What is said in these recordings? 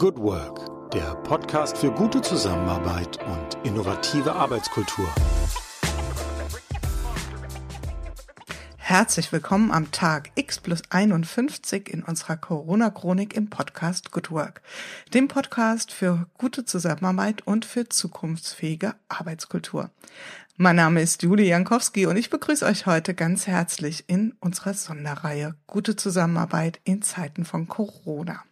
Good Work, der Podcast für gute Zusammenarbeit und innovative Arbeitskultur. Herzlich willkommen am Tag X plus 51 in unserer Corona-Chronik im Podcast Good Work, dem Podcast für gute Zusammenarbeit und für zukunftsfähige Arbeitskultur. Mein Name ist Julie Jankowski und ich begrüße euch heute ganz herzlich in unserer Sonderreihe Gute Zusammenarbeit in Zeiten von Corona.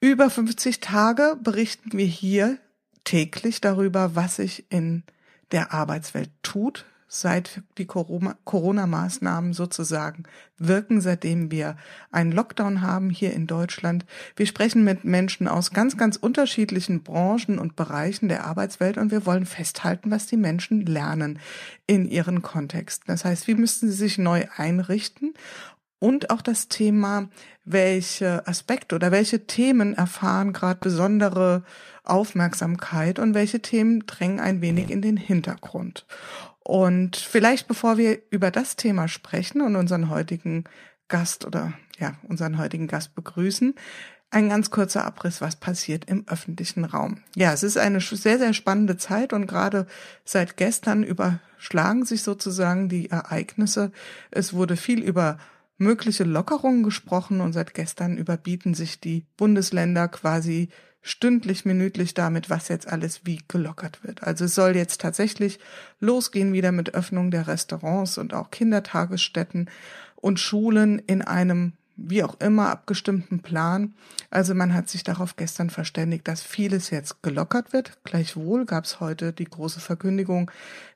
Über 50 Tage berichten wir hier täglich darüber, was sich in der Arbeitswelt tut, seit die Corona-Maßnahmen sozusagen wirken, seitdem wir einen Lockdown haben hier in Deutschland. Wir sprechen mit Menschen aus ganz, ganz unterschiedlichen Branchen und Bereichen der Arbeitswelt und wir wollen festhalten, was die Menschen lernen in ihren Kontexten. Das heißt, wie müssten sie sich neu einrichten und auch das Thema, welche Aspekte oder welche Themen erfahren gerade besondere Aufmerksamkeit und welche Themen drängen ein wenig in den Hintergrund. Und vielleicht bevor wir über das Thema sprechen und unseren heutigen Gast oder ja, unseren heutigen Gast begrüßen, ein ganz kurzer Abriss, was passiert im öffentlichen Raum. Ja, es ist eine sehr, sehr spannende Zeit und gerade seit gestern überschlagen sich sozusagen die Ereignisse. Es wurde viel über mögliche Lockerungen gesprochen und seit gestern überbieten sich die Bundesländer quasi stündlich, minütlich damit, was jetzt alles wie gelockert wird. Also es soll jetzt tatsächlich losgehen wieder mit Öffnung der Restaurants und auch Kindertagesstätten und Schulen in einem wie auch immer abgestimmten Plan. Also man hat sich darauf gestern verständigt, dass vieles jetzt gelockert wird. Gleichwohl gab es heute die große Verkündigung,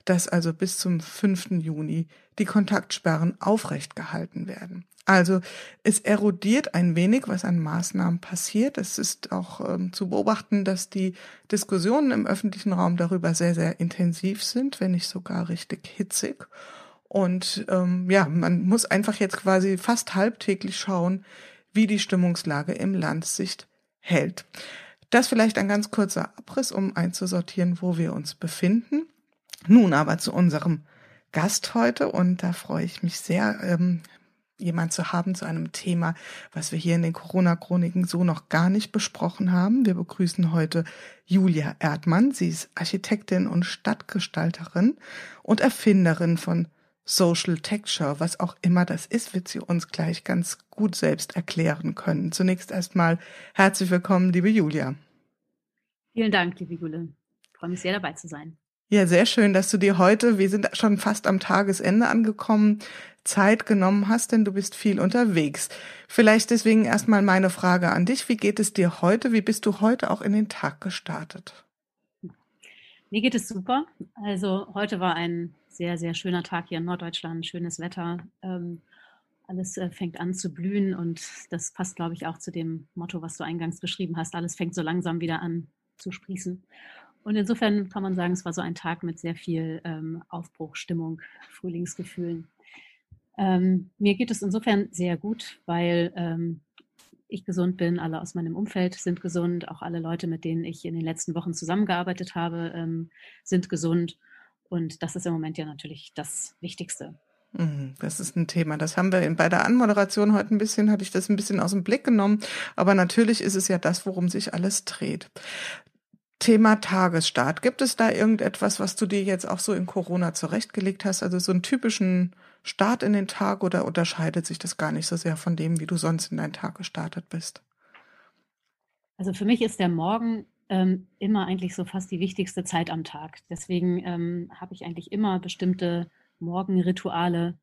dass also bis zum 5. Juni die Kontaktsperren aufrecht gehalten werden. Also es erodiert ein wenig, was an Maßnahmen passiert. Es ist auch ähm, zu beobachten, dass die Diskussionen im öffentlichen Raum darüber sehr, sehr intensiv sind, wenn nicht sogar richtig hitzig. Und ähm, ja, man muss einfach jetzt quasi fast halbtäglich schauen, wie die Stimmungslage im Land sich hält. Das vielleicht ein ganz kurzer Abriss, um einzusortieren, wo wir uns befinden. Nun aber zu unserem Gast heute und da freue ich mich sehr, ähm, jemand zu haben zu einem Thema, was wir hier in den Corona-Chroniken so noch gar nicht besprochen haben. Wir begrüßen heute Julia Erdmann. Sie ist Architektin und Stadtgestalterin und Erfinderin von Social Texture, was auch immer das ist, wird sie uns gleich ganz gut selbst erklären können. Zunächst erstmal herzlich willkommen, liebe Julia. Vielen Dank, liebe Jule. Ich freue mich sehr dabei zu sein. Ja, sehr schön, dass du dir heute, wir sind schon fast am Tagesende angekommen, Zeit genommen hast, denn du bist viel unterwegs. Vielleicht deswegen erstmal meine Frage an dich. Wie geht es dir heute? Wie bist du heute auch in den Tag gestartet? Mir geht es super. Also heute war ein sehr, sehr schöner Tag hier in Norddeutschland, schönes Wetter. Ähm, alles äh, fängt an zu blühen und das passt, glaube ich, auch zu dem Motto, was du eingangs beschrieben hast. Alles fängt so langsam wieder an zu sprießen. Und insofern kann man sagen, es war so ein Tag mit sehr viel ähm, Aufbruchstimmung, Frühlingsgefühlen. Ähm, mir geht es insofern sehr gut, weil ähm, ich gesund bin, alle aus meinem Umfeld sind gesund, auch alle Leute, mit denen ich in den letzten Wochen zusammengearbeitet habe, ähm, sind gesund. Und das ist im Moment ja natürlich das Wichtigste. Mhm, das ist ein Thema. Das haben wir bei der Anmoderation heute ein bisschen, hatte ich das ein bisschen aus dem Blick genommen. Aber natürlich ist es ja das, worum sich alles dreht. Thema Tagesstart. Gibt es da irgendetwas, was du dir jetzt auch so in Corona zurechtgelegt hast? Also so einen typischen Start in den Tag oder unterscheidet sich das gar nicht so sehr von dem, wie du sonst in deinen Tag gestartet bist? Also für mich ist der Morgen ähm, immer eigentlich so fast die wichtigste Zeit am Tag. Deswegen ähm, habe ich eigentlich immer bestimmte Morgenrituale,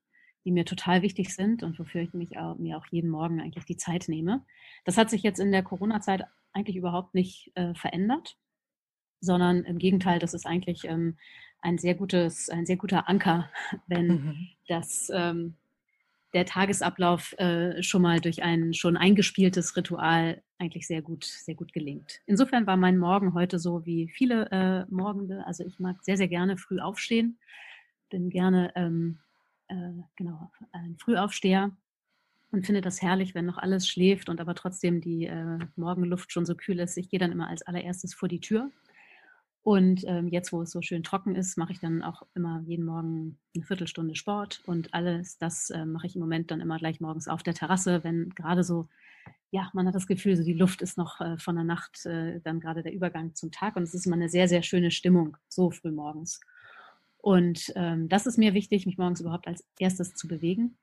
die mir total wichtig sind und wofür ich mich auch, mir auch jeden Morgen eigentlich die Zeit nehme. Das hat sich jetzt in der Corona-Zeit eigentlich überhaupt nicht äh, verändert sondern im Gegenteil, das ist eigentlich ähm, ein sehr gutes, ein sehr guter Anker, wenn mhm. das ähm, der Tagesablauf äh, schon mal durch ein schon eingespieltes Ritual eigentlich sehr gut, sehr gut gelingt. Insofern war mein Morgen heute so wie viele äh, Morgende. Also ich mag sehr, sehr gerne früh aufstehen, bin gerne ähm, äh, genau ein Frühaufsteher und finde das herrlich, wenn noch alles schläft und aber trotzdem die äh, Morgenluft schon so kühl ist. Ich gehe dann immer als allererstes vor die Tür Und ähm, jetzt, wo es so schön trocken ist, mache ich dann auch immer jeden Morgen eine Viertelstunde Sport. Und alles das äh, mache ich im Moment dann immer gleich morgens auf der Terrasse, wenn gerade so, ja, man hat das Gefühl, so die Luft ist noch äh, von der Nacht, äh, dann gerade der Übergang zum Tag. Und es ist immer eine sehr, sehr schöne Stimmung, so früh morgens. Und ähm, das ist mir wichtig, mich morgens überhaupt als erstes zu bewegen.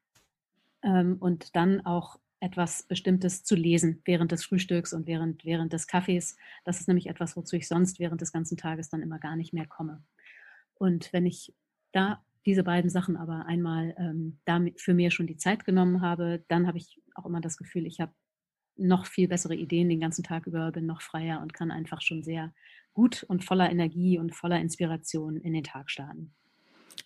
Ähm, und dann auch etwas Bestimmtes zu lesen während des Frühstücks und während, während des Kaffees. Das ist nämlich etwas, wozu ich sonst während des ganzen Tages dann immer gar nicht mehr komme. Und wenn ich da diese beiden Sachen aber einmal ähm, damit für mir schon die Zeit genommen habe, dann habe ich auch immer das Gefühl, ich habe noch viel bessere Ideen den ganzen Tag über, bin noch freier und kann einfach schon sehr gut und voller Energie und voller Inspiration in den Tag starten.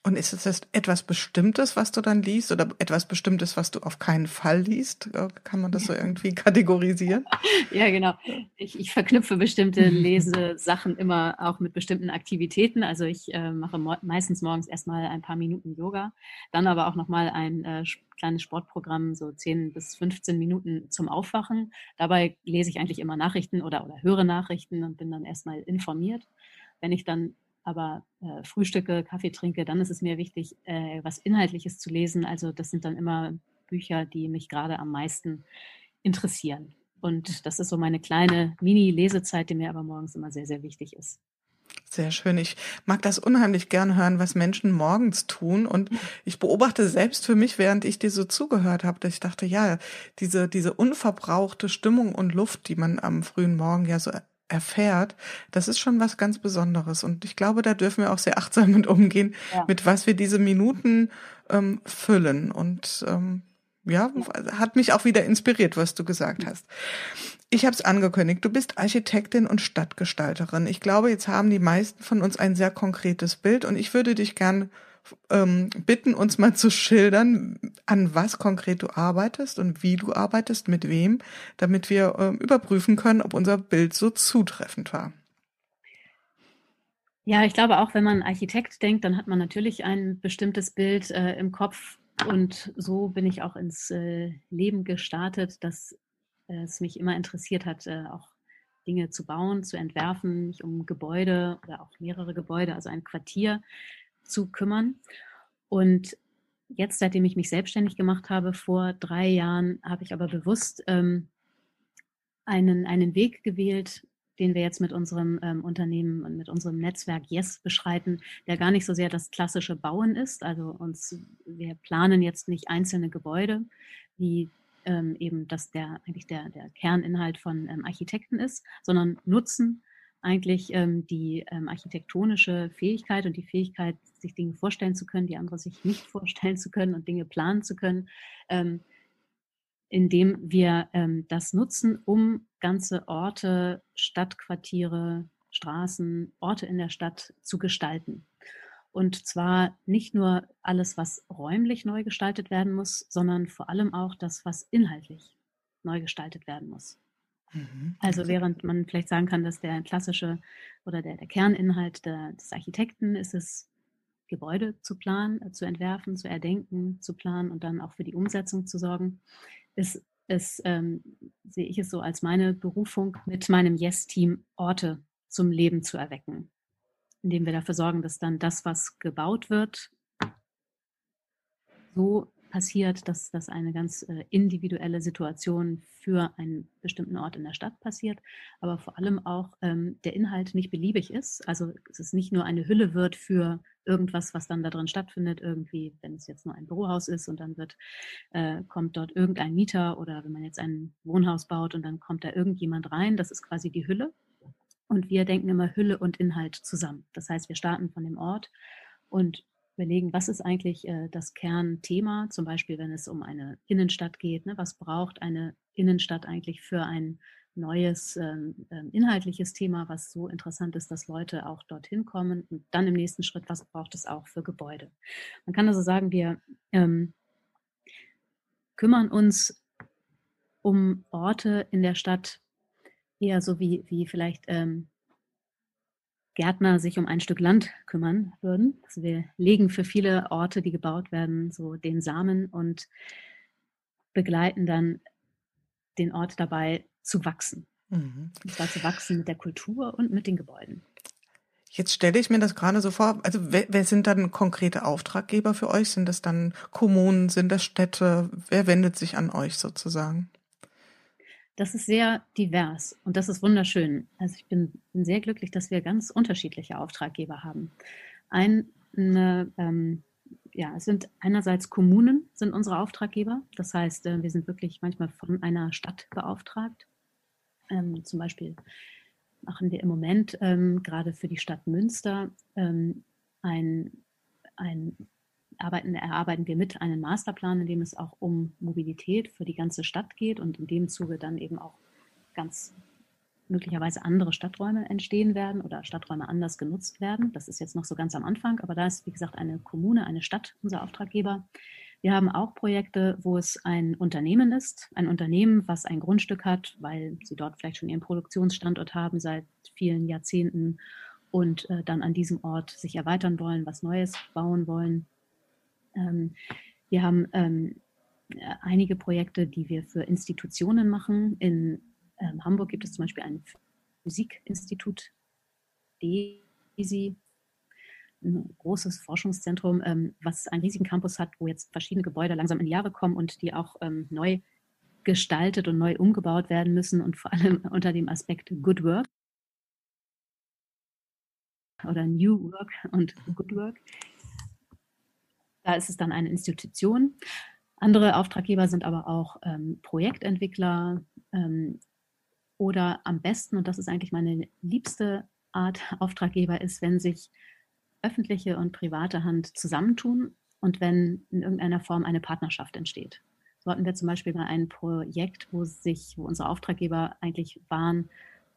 Und ist es etwas Bestimmtes, was du dann liest oder etwas Bestimmtes, was du auf keinen Fall liest? Äh, kann man das so irgendwie kategorisieren? Ja, genau. Ich, ich verknüpfe bestimmte Lesesachen immer auch mit bestimmten Aktivitäten. Also ich äh, mache mo meistens morgens erstmal ein paar Minuten Yoga, dann aber auch nochmal ein äh, kleines Sportprogramm, so 10 bis 15 Minuten zum Aufwachen. Dabei lese ich eigentlich immer Nachrichten oder, oder höre Nachrichten und bin dann erstmal informiert. Wenn ich dann aber äh, frühstücke, Kaffee trinke, dann ist es mir wichtig, äh, was Inhaltliches zu lesen. Also das sind dann immer Bücher, die mich gerade am meisten interessieren. Und das ist so meine kleine Mini-Lesezeit, die mir aber morgens immer sehr, sehr wichtig ist. Sehr schön. Ich mag das unheimlich gern hören, was Menschen morgens tun. Und ich beobachte selbst für mich, während ich dir so zugehört habe, dass ich dachte, ja, diese, diese unverbrauchte Stimmung und Luft, die man am frühen Morgen ja so erfährt, das ist schon was ganz Besonderes. Und ich glaube, da dürfen wir auch sehr achtsam mit umgehen, ja. mit was wir diese Minuten ähm, füllen. Und ähm, ja, ja, hat mich auch wieder inspiriert, was du gesagt hast. Ich habe es angekündigt, du bist Architektin und Stadtgestalterin. Ich glaube, jetzt haben die meisten von uns ein sehr konkretes Bild und ich würde dich gern ähm, bitten, uns mal zu schildern, an was konkret du arbeitest und wie du arbeitest, mit wem, damit wir ähm, überprüfen können, ob unser Bild so zutreffend war. Ja, ich glaube auch, wenn man Architekt denkt, dann hat man natürlich ein bestimmtes Bild äh, im Kopf. Und so bin ich auch ins äh, Leben gestartet, dass äh, es mich immer interessiert hat, äh, auch Dinge zu bauen, zu entwerfen, mich um Gebäude oder auch mehrere Gebäude, also ein Quartier zu kümmern. Und jetzt, seitdem ich mich selbstständig gemacht habe, vor drei Jahren, habe ich aber bewusst ähm, einen, einen Weg gewählt, den wir jetzt mit unserem ähm, Unternehmen und mit unserem Netzwerk Yes beschreiten, der gar nicht so sehr das klassische Bauen ist. Also uns, wir planen jetzt nicht einzelne Gebäude, wie ähm, eben das der eigentlich der, der Kerninhalt von ähm, Architekten ist, sondern nutzen eigentlich ähm, die ähm, architektonische Fähigkeit und die Fähigkeit, sich Dinge vorstellen zu können, die andere sich nicht vorstellen zu können und Dinge planen zu können, ähm, indem wir ähm, das nutzen, um ganze Orte, Stadtquartiere, Straßen, Orte in der Stadt zu gestalten. Und zwar nicht nur alles, was räumlich neu gestaltet werden muss, sondern vor allem auch das, was inhaltlich neu gestaltet werden muss. Mhm. Also während man vielleicht sagen kann, dass der klassische oder der, der Kerninhalt der, des Architekten ist es, Gebäude zu planen, äh, zu entwerfen, zu erdenken, zu planen und dann auch für die Umsetzung zu sorgen, ist es, ähm, sehe ich es so als meine Berufung, mit meinem Yes-Team Orte zum Leben zu erwecken, indem wir dafür sorgen, dass dann das, was gebaut wird, so passiert, dass das eine ganz äh, individuelle Situation für einen bestimmten Ort in der Stadt passiert, aber vor allem auch ähm, der Inhalt nicht beliebig ist. Also es ist nicht nur eine Hülle wird für irgendwas, was dann da drin stattfindet, irgendwie, wenn es jetzt nur ein Bürohaus ist und dann wird, äh, kommt dort irgendein Mieter oder wenn man jetzt ein Wohnhaus baut und dann kommt da irgendjemand rein, das ist quasi die Hülle. Und wir denken immer Hülle und Inhalt zusammen. Das heißt, wir starten von dem Ort und überlegen, was ist eigentlich äh, das Kernthema, zum Beispiel wenn es um eine Innenstadt geht. Ne? Was braucht eine Innenstadt eigentlich für ein neues ähm, ähm, inhaltliches Thema, was so interessant ist, dass Leute auch dorthin kommen. Und dann im nächsten Schritt, was braucht es auch für Gebäude? Man kann also sagen, wir ähm, kümmern uns um Orte in der Stadt eher so wie, wie vielleicht ähm, Gärtner sich um ein Stück Land kümmern würden. Also wir legen für viele Orte, die gebaut werden, so den Samen und begleiten dann den Ort dabei zu wachsen. Mhm. Und zwar zu wachsen mit der Kultur und mit den Gebäuden. Jetzt stelle ich mir das gerade so vor, also wer, wer, sind dann konkrete Auftraggeber für euch? Sind das dann Kommunen, sind das Städte? Wer wendet sich an euch sozusagen? Das ist sehr divers und das ist wunderschön. Also ich bin, bin sehr glücklich, dass wir ganz unterschiedliche Auftraggeber haben. Eine, ähm, ja, es sind einerseits Kommunen sind unsere Auftraggeber. Das heißt, äh, wir sind wirklich manchmal von einer Stadt beauftragt. Ähm, zum Beispiel machen wir im Moment ähm, gerade für die Stadt Münster ähm, ein, ein arbeiten, erarbeiten wir mit einen Masterplan, in dem es auch um Mobilität für die ganze Stadt geht und in dem Zuge dann eben auch ganz möglicherweise andere Stadträume entstehen werden oder Stadträume anders genutzt werden. Das ist jetzt noch so ganz am Anfang, aber da ist, wie gesagt, eine Kommune, eine Stadt unser Auftraggeber. Wir haben auch Projekte, wo es ein Unternehmen ist, ein Unternehmen, was ein Grundstück hat, weil sie dort vielleicht schon ihren Produktionsstandort haben seit vielen Jahrzehnten und äh, dann an diesem Ort sich erweitern wollen, was Neues bauen wollen. Ähm, wir haben ähm, einige Projekte, die wir für Institutionen machen. In ähm, Hamburg gibt es zum Beispiel ein Physikinstitut, DESI, ein großes Forschungszentrum, was einen riesigen Campus hat, wo jetzt verschiedene Gebäude langsam in Jahre kommen und die auch neu gestaltet und neu umgebaut werden müssen und vor allem unter dem Aspekt Good Work oder New Work und Good Work. Da ist es dann eine Institution. Andere Auftraggeber sind aber auch ähm, Projektentwickler ähm, oder am besten, und das ist eigentlich meine liebste Art Auftraggeber, ist, wenn sich öffentliche und private Hand zusammentun und wenn in irgendeiner Form eine Partnerschaft entsteht. So hatten wir zum Beispiel mal ein Projekt, wo sich, wo unsere Auftraggeber eigentlich waren,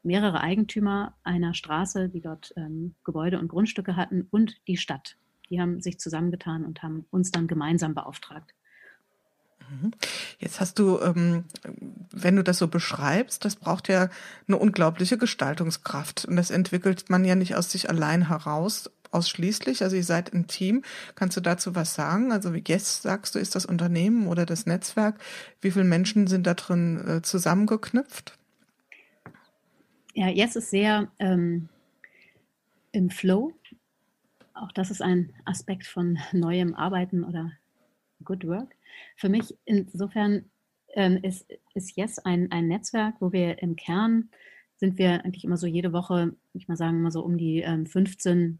mehrere Eigentümer einer Straße, die dort ähm, Gebäude und Grundstücke hatten und die Stadt. Die haben sich zusammengetan und haben uns dann gemeinsam beauftragt. Mhm. Jetzt hast du, ähm, wenn du das so beschreibst, das braucht ja eine unglaubliche Gestaltungskraft. Und das entwickelt man ja nicht aus sich allein heraus, ausschließlich. Also ihr seid ein Team. Kannst du dazu was sagen? Also wie Yes sagst du, ist das Unternehmen oder das Netzwerk? Wie viele Menschen sind da drin äh, zusammengeknüpft? Ja, Yes ist sehr ähm, im Flow. Auch das ist ein Aspekt von neuem Arbeiten oder Good Work. Für mich insofern ähm, ist, ist Yes ein, ein Netzwerk, wo wir im Kern sind wir eigentlich immer so jede Woche, ich mal sagen, immer so um die ähm, 15,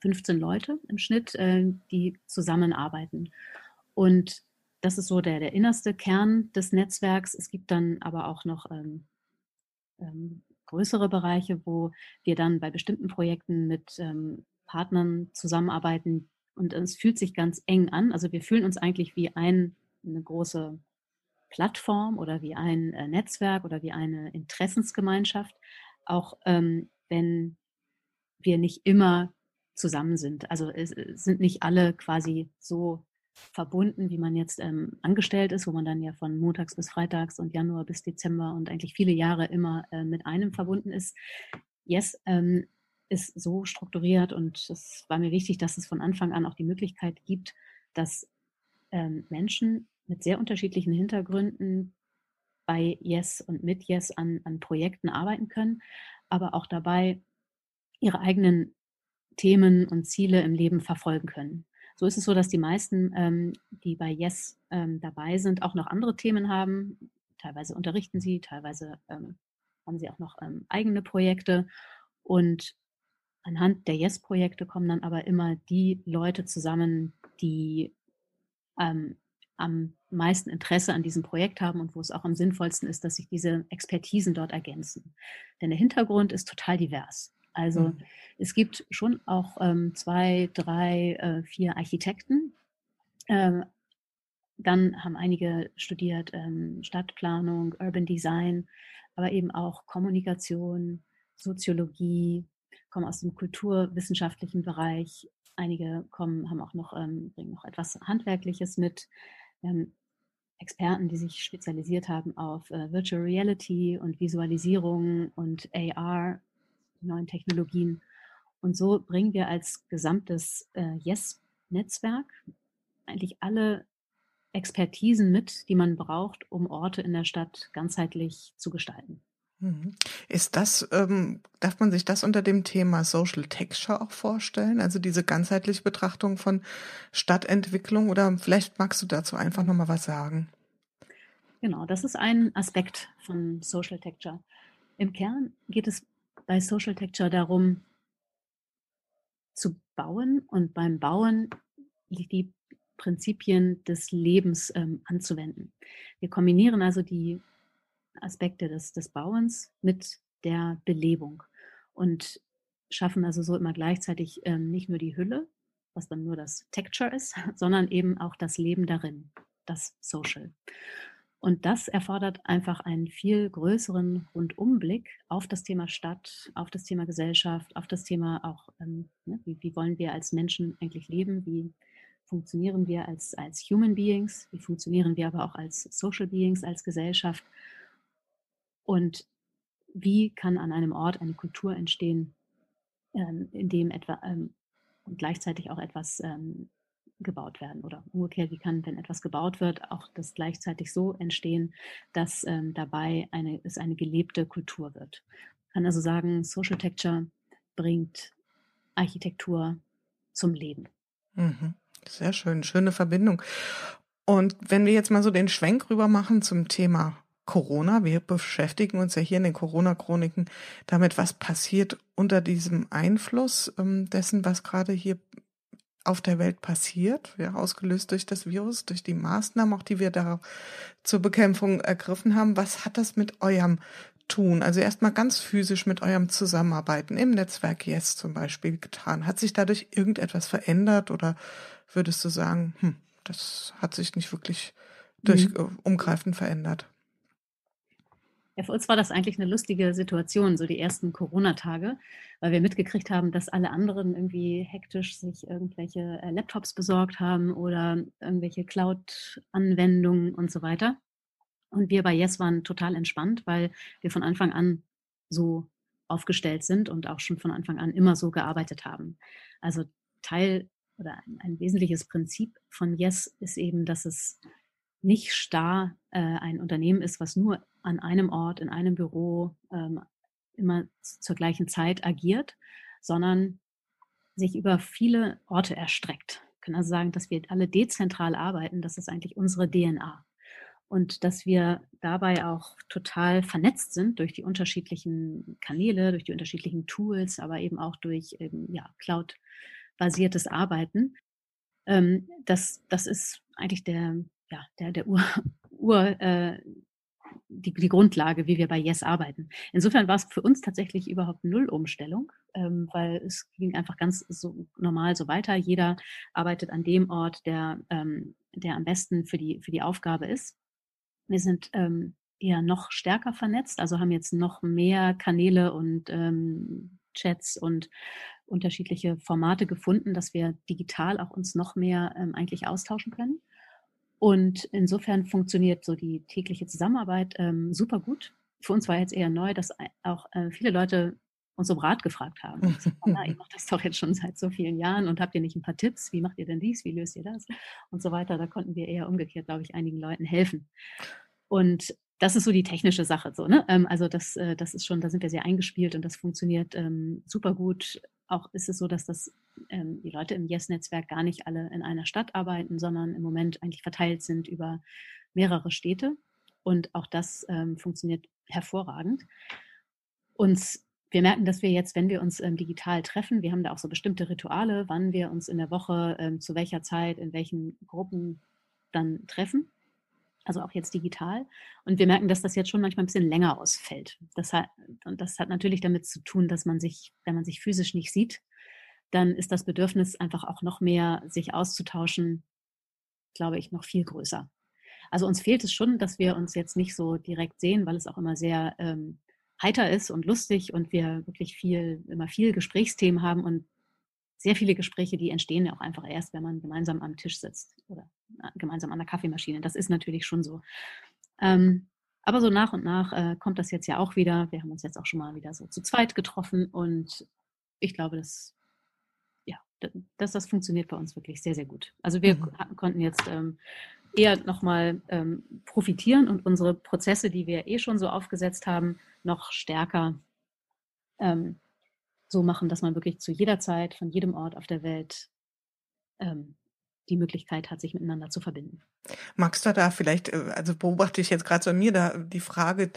15 Leute im Schnitt, äh, die zusammenarbeiten. Und das ist so der, der innerste Kern des Netzwerks. Es gibt dann aber auch noch ähm, ähm, größere Bereiche, wo wir dann bei bestimmten Projekten mit ähm, Partnern zusammenarbeiten und es fühlt sich ganz eng an. Also wir fühlen uns eigentlich wie ein, eine große Plattform oder wie ein äh, Netzwerk oder wie eine Interessensgemeinschaft, auch ähm, wenn wir nicht immer zusammen sind. Also es, es, sind nicht alle quasi so verbunden, wie man jetzt ähm, angestellt ist, wo man dann ja von montags bis freitags und Januar bis Dezember und eigentlich viele Jahre immer äh, mit einem verbunden ist. Yes, ähm, ist so strukturiert und es war mir wichtig, dass es von Anfang an auch die Möglichkeit gibt, dass ähm, Menschen mit sehr unterschiedlichen Hintergründen bei Yes und mit Yes an, an Projekten arbeiten können, aber auch dabei ihre eigenen Themen und Ziele im Leben verfolgen können. So ist es so, dass die meisten, ähm, die bei Yes ähm, dabei sind, auch noch andere Themen haben. Teilweise unterrichten sie, teilweise ähm, haben sie auch noch ähm, eigene Projekte. Und Anhand der Yes-Projekte kommen dann aber immer die Leute zusammen, die ähm, am meisten Interesse an diesem Projekt haben und wo es auch am sinnvollsten ist, dass sich diese Expertisen dort ergänzen. Denn der Hintergrund ist total divers. Also mhm. es gibt schon auch ähm, zwei, drei, äh, vier Architekten. Ähm, dann haben einige studiert ähm, Stadtplanung, Urban Design, aber eben auch Kommunikation, Soziologie, kommen aus dem kulturwissenschaftlichen Bereich. Einige kommen, haben auch noch, ähm, bringen noch etwas Handwerkliches mit. Haben Experten, die sich spezialisiert haben auf äh, Virtual Reality und Visualisierung und AR, neuen Technologien. Und so bringen wir als gesamtes äh, Yes-Netzwerk eigentlich alle Expertisen mit, die man braucht, um Orte in der Stadt ganzheitlich zu gestalten. Mhm. Ist das, ähm, darf man sich das unter dem Thema Social Texture auch vorstellen? Also diese ganzheitliche Betrachtung von Stadtentwicklung oder vielleicht magst du dazu einfach nochmal was sagen? Genau, das ist ein Aspekt von Social Texture. Im Kern geht es bei Social Texture darum, zu bauen und beim Bauen die Prinzipien des Lebens ähm, anzuwenden. Wir kombinieren also die Aspekte des, des Bauens mit der Belebung und schaffen also so immer gleichzeitig ähm, nicht nur die Hülle, was dann nur das Texture ist, sondern eben auch das Leben darin, das Social. Und das erfordert einfach einen viel größeren Rundumblick auf das Thema Stadt, auf das Thema Gesellschaft, auf das Thema auch, ähm, ne, wie, wie, wollen wir als Menschen eigentlich leben, wie funktionieren wir als, als Human Beings, wie funktionieren wir aber auch als Social Beings, als Gesellschaft und wie kann an einem Ort eine Kultur entstehen, ähm, in dem etwa ähm, gleichzeitig auch etwas ähm, gebaut werden oder umgekehrt, wie kann, wenn etwas gebaut wird, auch das gleichzeitig so entstehen, dass ähm, dabei eine, es eine gelebte Kultur wird. Ich kann also sagen, Social Texture bringt Architektur zum Leben. Mhm. Sehr schön, schöne Verbindung. Und wenn wir jetzt mal so den Schwenk rüber machen zum Thema Corona. Wir beschäftigen uns ja hier in den Corona-Chroniken damit, was passiert unter diesem Einfluss ähm, dessen, was gerade hier auf der Welt passiert, ja, ausgelöst durch das Virus, durch die Maßnahmen, auch die wir da zur Bekämpfung ergriffen haben. Was hat das mit eurem Tun, also erstmal ganz physisch mit eurem Zusammenarbeiten im Netzwerk Yes zum Beispiel getan? Hat sich dadurch irgendetwas verändert oder würdest du sagen, hm, das hat sich nicht wirklich durch mhm. Umgreifend verändert? Ja, für uns war das eigentlich eine lustige Situation, so die ersten Corona-Tage, weil wir mitgekriegt haben, dass alle anderen irgendwie hektisch sich irgendwelche äh, Laptops besorgt haben oder irgendwelche Cloud-Anwendungen und so weiter. Und wir bei Yes waren total entspannt, weil wir von Anfang an so aufgestellt sind und auch schon von Anfang an immer so gearbeitet haben. Also Teil oder ein, ein wesentliches Prinzip von Yes ist eben, dass es nicht starr äh, ein Unternehmen ist, was nur an einem Ort, in einem Büro ähm, immer zur gleichen Zeit agiert, sondern sich über viele Orte erstreckt. Wir können also sagen, dass wir alle dezentral arbeiten, das ist eigentlich unsere DNA. Und dass wir dabei auch total vernetzt sind durch die unterschiedlichen Kanäle, durch die unterschiedlichen Tools, aber eben auch durch eben, ja, Cloud-basiertes Arbeiten. Ähm, das, das ist eigentlich der, ja, der, der Ur, Ur äh, die, die Grundlage, wie wir bei Yes arbeiten. Insofern war es für uns tatsächlich überhaupt null Umstellung, ähm, weil es ging einfach ganz so normal so weiter. Jeder arbeitet an dem Ort, der, ähm, der am besten für die, für die Aufgabe ist. Wir sind ähm, eher noch stärker vernetzt, also haben jetzt noch mehr Kanäle und ähm, Chats und unterschiedliche Formate gefunden, dass wir digital auch uns noch mehr ähm, eigentlich austauschen können. Und insofern funktioniert so die tägliche Zusammenarbeit ähm, super gut. Für uns war jetzt eher neu, dass auch äh, viele Leute uns um Rat gefragt haben. Ich, sag, na, ich mache das doch jetzt schon seit so vielen Jahren und habt ihr nicht ein paar Tipps? Wie macht ihr denn dies? Wie löst ihr das? Und so weiter. Da konnten wir eher umgekehrt, glaube ich, einigen Leuten helfen. Und das ist so die technische Sache. So, ne? Ähm, also das, äh, das ist schon, da sind wir sehr eingespielt und das funktioniert ähm, super gut. Auch ist es so, dass das ähm, die Leute im Yes-Netzwerk gar nicht alle in einer Stadt arbeiten, sondern im Moment eigentlich verteilt sind über mehrere Städte. Und auch das ähm, funktioniert hervorragend. Uns, wir merken, dass wir jetzt, wenn wir uns ähm, digital treffen, wir haben da auch so bestimmte Rituale, wann wir uns in der Woche, ähm, zu welcher Zeit, in welchen Gruppen dann treffen. Also auch jetzt digital. Und wir merken, dass das jetzt schon manchmal ein bisschen länger ausfällt. Das hat, und das hat natürlich damit zu tun, dass man sich, wenn man sich physisch nicht sieht, dann ist das Bedürfnis einfach auch noch mehr, sich auszutauschen, glaube ich, noch viel größer. Also uns fehlt es schon, dass wir uns jetzt nicht so direkt sehen, weil es auch immer sehr ähm, heiter ist und lustig und wir wirklich viel, immer viel Gesprächsthemen haben und sehr viele Gespräche, die entstehen ja auch einfach erst, wenn man gemeinsam am Tisch sitzt oder äh, gemeinsam an der Kaffeemaschine. Das ist natürlich schon so. Ähm, aber so nach und nach äh, kommt das jetzt ja auch wieder. Wir haben uns jetzt auch schon mal wieder so zu zweit getroffen und ich glaube, das dass das funktioniert bei uns wirklich sehr, sehr gut. Also wir mhm. konnten jetzt ähm, eher nochmal ähm, profitieren und unsere Prozesse, die wir eh schon so aufgesetzt haben, noch stärker ähm, so machen, dass man wirklich zu jeder Zeit, von jedem Ort auf der Welt ähm, die Möglichkeit hat, sich miteinander zu verbinden. Magst du da vielleicht, äh, also beobachte ich jetzt gerade an mir da die Frage,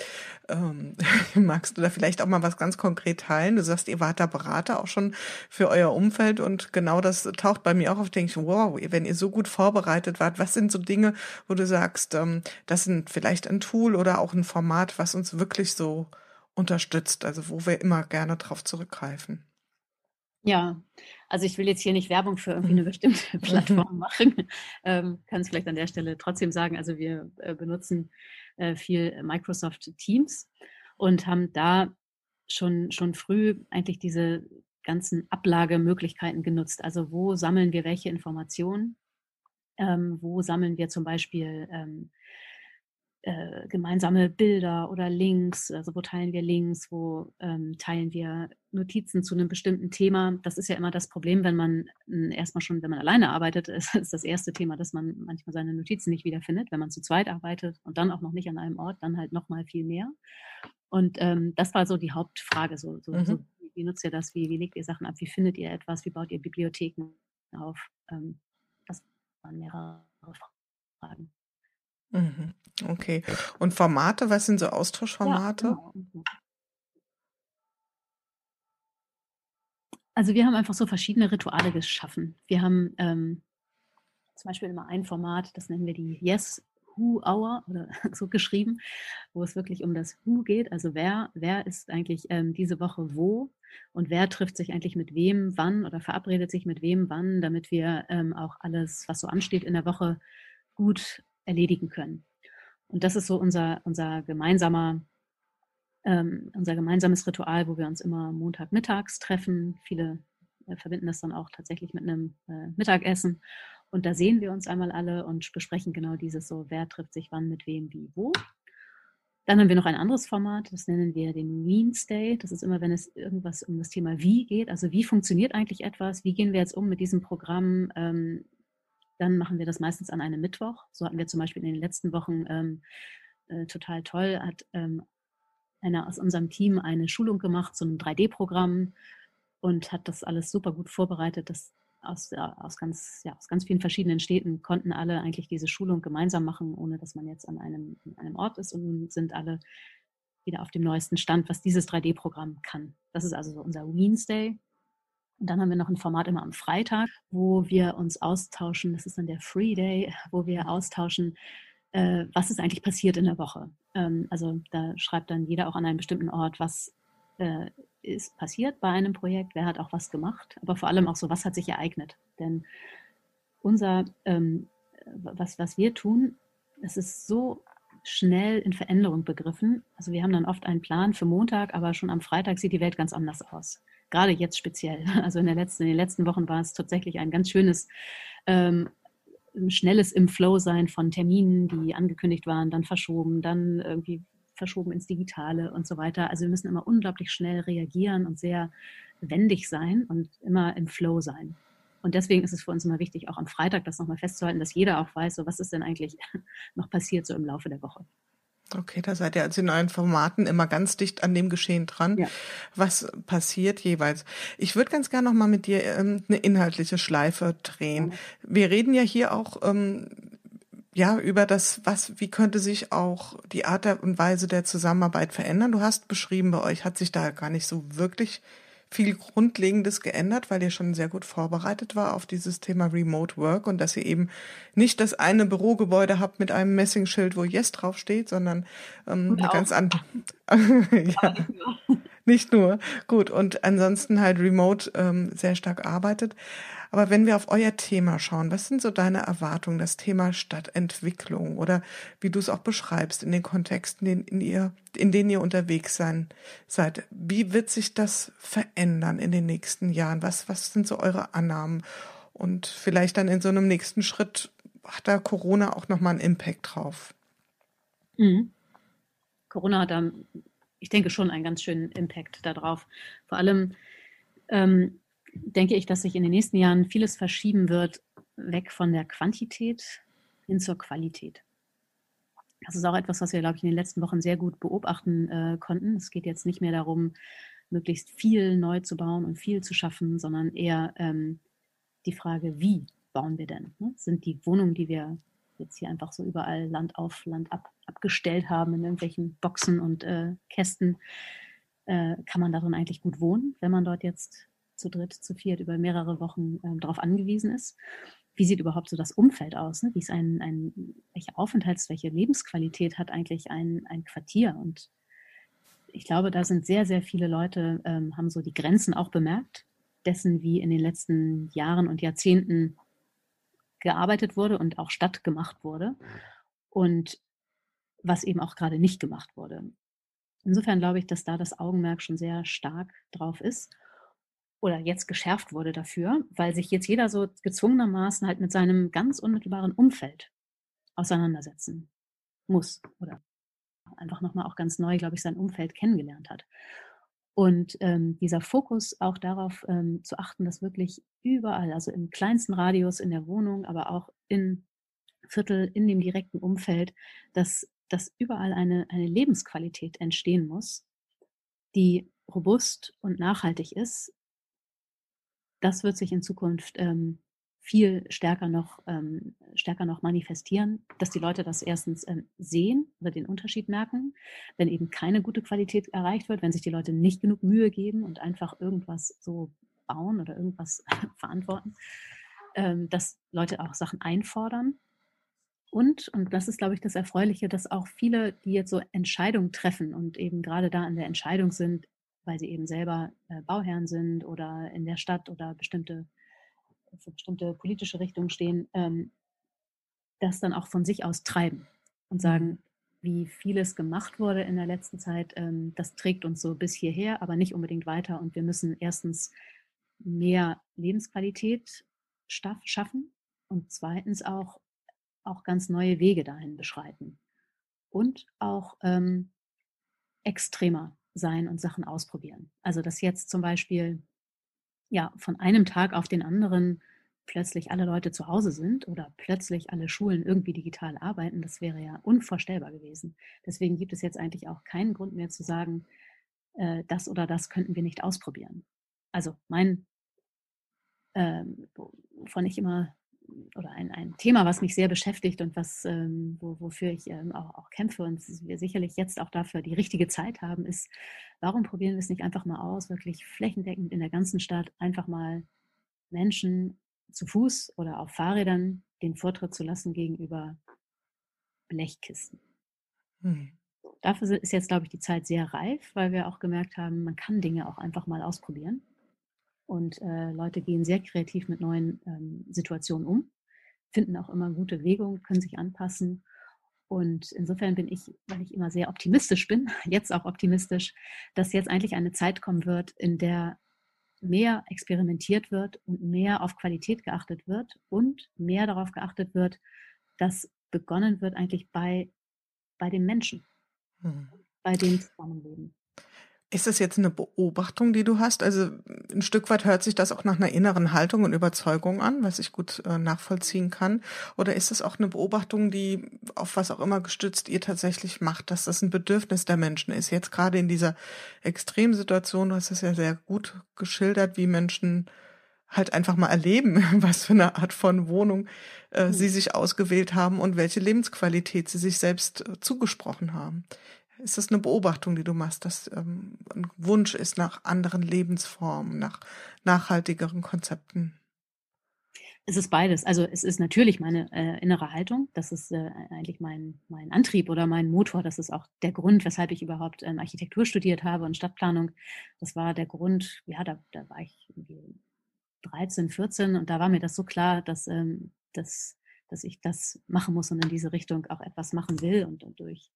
ähm, magst du da vielleicht auch mal was ganz konkret teilen? Du sagst, ihr wart da Berater auch schon für euer Umfeld und genau das taucht bei mir auch auf, denke ich, wow, wenn ihr so gut vorbereitet wart, was sind so Dinge, wo du sagst, ähm, das sind vielleicht ein Tool oder auch ein Format, was uns wirklich so unterstützt, also wo wir immer gerne drauf zurückgreifen? Ja, also ich will jetzt hier nicht Werbung für irgendwie eine mhm. bestimmte Plattform machen, ähm, kann es vielleicht an der Stelle trotzdem sagen. Also wir äh, benutzen äh, viel Microsoft Teams und haben da schon, schon früh eigentlich diese ganzen Ablagemöglichkeiten genutzt. Also wo sammeln wir welche Informationen? Ähm, wo sammeln wir zum Beispiel ähm, äh, gemeinsame Bilder oder Links, also wo teilen wir Links, wo ähm, teilen wir Notizen zu einem bestimmten Thema. Das ist ja immer das Problem, wenn man äh, erstmal schon, wenn man alleine arbeitet, ist, ist das erste Thema, dass man manchmal seine Notizen nicht wiederfindet. Wenn man zu zweit arbeitet und dann auch noch nicht an einem Ort, dann halt noch mal viel mehr. Und ähm, das war so die Hauptfrage. So, so, mhm. so, wie nutzt ihr das? Wie, wie legt ihr Sachen ab? Wie findet ihr etwas? Wie baut ihr Bibliotheken auf? Ähm, das waren mehrere Fragen. Mhm. Okay. Und Formate, was sind so Austauschformate? Ja, genau. Also wir haben einfach so verschiedene Rituale geschaffen. Wir haben ähm, zum Beispiel immer ein Format, das nennen wir die Yes Who Hour oder so geschrieben, wo es wirklich um das Who geht. Also wer, wer ist eigentlich ähm, diese Woche wo und wer trifft sich eigentlich mit wem wann oder verabredet sich mit wem wann, damit wir ähm, auch alles, was so ansteht in der Woche, gut erledigen können. Und das ist so unser, unser gemeinsamer, ähm, unser gemeinsames Ritual, wo wir uns immer Montagmittags treffen. Viele äh, verbinden das dann auch tatsächlich mit einem äh, Mittagessen. Und da sehen wir uns einmal alle und besprechen genau dieses so, wer trifft sich wann, mit wem, wie, wo. Dann haben wir noch ein anderes Format, das nennen wir den Wednesday. Das ist immer, wenn es irgendwas um das Thema Wie geht. Also wie funktioniert eigentlich etwas? Wie gehen wir jetzt um mit diesem Programm? Ähm, dann machen wir das meistens an einem Mittwoch. So hatten wir zum Beispiel in den letzten Wochen ähm, äh, total toll, hat ähm, einer aus unserem Team eine Schulung gemacht zu einem 3D-Programm und hat das alles super gut vorbereitet. Das aus, aus, ganz, ja, aus ganz vielen verschiedenen Städten konnten alle eigentlich diese Schulung gemeinsam machen, ohne dass man jetzt an einem, an einem Ort ist und nun sind alle wieder auf dem neuesten Stand, was dieses 3D-Programm kann. Das ist also so unser Wednesday. Und dann haben wir noch ein Format immer am Freitag, wo wir uns austauschen. Das ist dann der Free Day, wo wir austauschen, äh, was ist eigentlich passiert in der Woche. Ähm, also da schreibt dann jeder auch an einem bestimmten Ort, was äh, ist passiert bei einem Projekt, wer hat auch was gemacht, aber vor allem auch so, was hat sich ereignet. Denn unser, ähm, was, was wir tun, es ist so schnell in Veränderung begriffen. Also wir haben dann oft einen Plan für Montag, aber schon am Freitag sieht die Welt ganz anders aus gerade jetzt speziell. Also in, letzten, in den letzten Wochen war es tatsächlich ein ganz schönes, ähm, schnelles im Flow sein von Terminen, die angekündigt waren, dann verschoben, dann irgendwie verschoben ins Digitale und so weiter. Also wir müssen immer unglaublich schnell reagieren und sehr wendig sein und immer im Flow sein. Und deswegen ist es für uns immer wichtig, auch am Freitag das nochmal festzuhalten, dass jeder auch weiß, so was ist denn eigentlich noch passiert so im Laufe der Woche. Okay, da seid ihr also in euren Formaten immer ganz dicht an dem Geschehen dran, ja. was passiert jeweils. Ich würde ganz gerne noch mal mit dir ähm, eine inhaltliche Schleife drehen. Ja. Wir reden ja hier auch ähm, ja über das, was, wie könnte sich auch die Art und Weise der Zusammenarbeit verändern. Du hast beschrieben, bei euch hat sich da gar nicht so wirklich viel Grundlegendes geändert, weil ihr schon sehr gut vorbereitet war auf dieses Thema Remote Work und dass ihr eben nicht das eine Bürogebäude habt mit einem Messingschild, wo Yes draufsteht, sondern ähm, eine ganz andere. ja. Nicht nur. Gut. Und ansonsten halt remote ähm, sehr stark arbeitet. Aber wenn wir auf euer Thema schauen, was sind so deine Erwartungen, das Thema Stadtentwicklung oder wie du es auch beschreibst in den Kontexten, in, in, ihr, in denen ihr unterwegs sein, seid? Wie wird sich das verändern in den nächsten Jahren? Was, was sind so eure Annahmen? Und vielleicht dann in so einem nächsten Schritt hat da Corona auch nochmal einen Impact drauf? Mhm. Corona hat da, ich denke, schon einen ganz schönen Impact darauf. Vor allem, ähm, denke ich, dass sich in den nächsten Jahren vieles verschieben wird, weg von der Quantität hin zur Qualität. Das ist auch etwas, was wir, glaube ich, in den letzten Wochen sehr gut beobachten äh, konnten. Es geht jetzt nicht mehr darum, möglichst viel neu zu bauen und viel zu schaffen, sondern eher ähm, die Frage, wie bauen wir denn? Ne? Sind die Wohnungen, die wir jetzt hier einfach so überall Land auf, Land ab abgestellt haben in irgendwelchen Boxen und äh, Kästen, äh, kann man darin eigentlich gut wohnen, wenn man dort jetzt zu dritt, zu viert über mehrere Wochen äh, darauf angewiesen ist? Wie sieht überhaupt so das Umfeld aus? Ne? Wie ist ein, ein, welche Aufenthalts-, welche Lebensqualität hat eigentlich ein, ein Quartier? Und ich glaube, da sind sehr, sehr viele Leute, ähm, haben so die Grenzen auch bemerkt, dessen, wie in den letzten Jahren und Jahrzehnten gearbeitet wurde und auch stattgemacht wurde und was eben auch gerade nicht gemacht wurde. Insofern glaube ich, dass da das Augenmerk schon sehr stark drauf ist oder jetzt geschärft wurde dafür, weil sich jetzt jeder so gezwungenermaßen halt mit seinem ganz unmittelbaren Umfeld auseinandersetzen muss oder einfach nochmal auch ganz neu, glaube ich, sein Umfeld kennengelernt hat. Und ähm, dieser Fokus auch darauf ähm, zu achten, dass wirklich überall, also im kleinsten Radius in der Wohnung, aber auch in Viertel, in dem direkten Umfeld, dass, dass überall eine, eine Lebensqualität entstehen muss, die robust und nachhaltig ist. Das wird sich in Zukunft ähm, viel stärker noch, ähm, stärker noch manifestieren, dass die Leute das erstens ähm, sehen oder den Unterschied merken, wenn eben keine gute Qualität erreicht wird, wenn sich die Leute nicht genug Mühe geben und einfach irgendwas so bauen oder irgendwas verantworten, ähm, dass Leute auch Sachen einfordern. Und, und das ist, glaube ich, das Erfreuliche, dass auch viele, die jetzt so Entscheidungen treffen und eben gerade da in der Entscheidung sind, weil sie eben selber äh, Bauherren sind oder in der Stadt oder bestimmte für bestimmte politische Richtungen stehen, ähm, das dann auch von sich aus treiben und sagen, wie vieles gemacht wurde in der letzten Zeit, ähm, das trägt uns so bis hierher, aber nicht unbedingt weiter. Und wir müssen erstens mehr Lebensqualität schaffen und zweitens auch, auch ganz neue Wege dahin beschreiten und auch ähm, extremer sein und Sachen ausprobieren. Also dass jetzt zum Beispiel ja, von einem Tag auf den anderen plötzlich alle Leute zu Hause sind oder plötzlich alle Schulen irgendwie digital arbeiten, das wäre ja unvorstellbar gewesen. Deswegen gibt es jetzt eigentlich auch keinen Grund mehr zu sagen, äh, das oder das könnten wir nicht ausprobieren. Also mein, ähm, wovon ich immer oder ein, ein Thema, was mich sehr beschäftigt und was, ähm, wo, wofür ich ähm, auch, auch, kämpfe und wir sicherlich jetzt auch dafür die richtige Zeit haben, ist, warum probieren wir es nicht einfach mal aus, wirklich flächendeckend in der ganzen Stadt einfach mal Menschen zu Fuß oder auf Fahrrädern den Vortritt zu lassen gegenüber Blechkisten. Hm. Dafür ist jetzt, glaube ich, die Zeit sehr reif, weil wir auch gemerkt haben, man kann Dinge auch einfach mal ausprobieren. Und äh, Leute gehen sehr kreativ mit neuen ähm, Situationen um, finden auch immer gute Wege, können sich anpassen. Und insofern bin ich, weil ich immer sehr optimistisch bin, jetzt auch optimistisch, dass jetzt eigentlich eine Zeit kommen wird, in der mehr experimentiert wird und mehr auf Qualität geachtet wird und mehr darauf geachtet wird, dass begonnen wird eigentlich bei, bei den Menschen, hm. bei dem Zusammenleben. Ist das jetzt eine Beobachtung, die du hast? Also ein Stück weit hört sich das auch nach einer inneren Haltung und Überzeugung an, was ich gut äh, nachvollziehen kann. Oder ist das auch eine Beobachtung, die auf was auch immer gestützt ihr tatsächlich macht, dass das ein Bedürfnis der Menschen ist? Jetzt gerade in dieser Extremsituation, du hast es ja sehr gut geschildert, wie Menschen halt einfach mal erleben, was für eine Art von Wohnung äh, mhm. sie sich ausgewählt haben und welche Lebensqualität sie sich selbst äh, zugesprochen haben. Ist das eine Beobachtung, die du machst, dass ähm, ein Wunsch ist nach anderen Lebensformen, nach nachhaltigeren Konzepten? Es ist beides. Also es ist natürlich meine äh, innere Haltung. Das ist äh, eigentlich mein, mein Antrieb oder mein Motor. Das ist auch der Grund, weshalb ich überhaupt ähm, Architektur studiert habe und Stadtplanung. Das war der Grund, ja, da, da war ich 13, 14 und da war mir das so klar, dass, ähm, dass, dass ich das machen muss und in diese Richtung auch etwas machen will und, und durch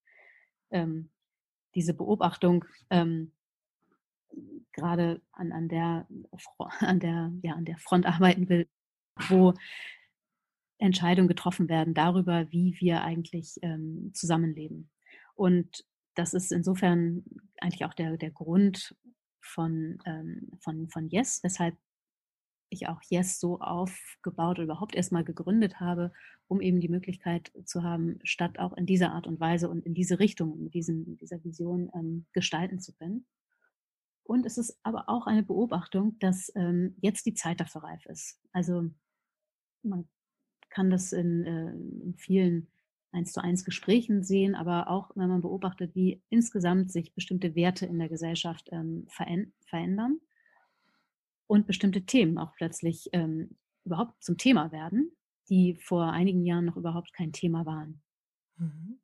ähm, diese Beobachtung ähm, gerade an, an, der, an, der, ja, an der Front arbeiten will, wo Entscheidungen getroffen werden darüber, wie wir eigentlich ähm, zusammenleben. Und das ist insofern eigentlich auch der, der Grund von, ähm, von, von Yes, weshalb ich auch Yes so aufgebaut oder überhaupt erstmal gegründet habe, um eben die Möglichkeit zu haben, Stadt auch in dieser Art und Weise und in diese Richtung, mit diesem, dieser Vision ähm, gestalten zu können. Und es ist aber auch eine Beobachtung, dass ähm, jetzt die Zeit dafür reif ist. Also man kann das in, äh, in vielen eins zu eins Gesprächen sehen, aber auch wenn man beobachtet, wie insgesamt sich bestimmte Werte in der Gesellschaft ähm, verändern und bestimmte Themen auch plötzlich ähm, überhaupt zum Thema werden, die vor einigen Jahren noch überhaupt kein Thema waren. Mhm.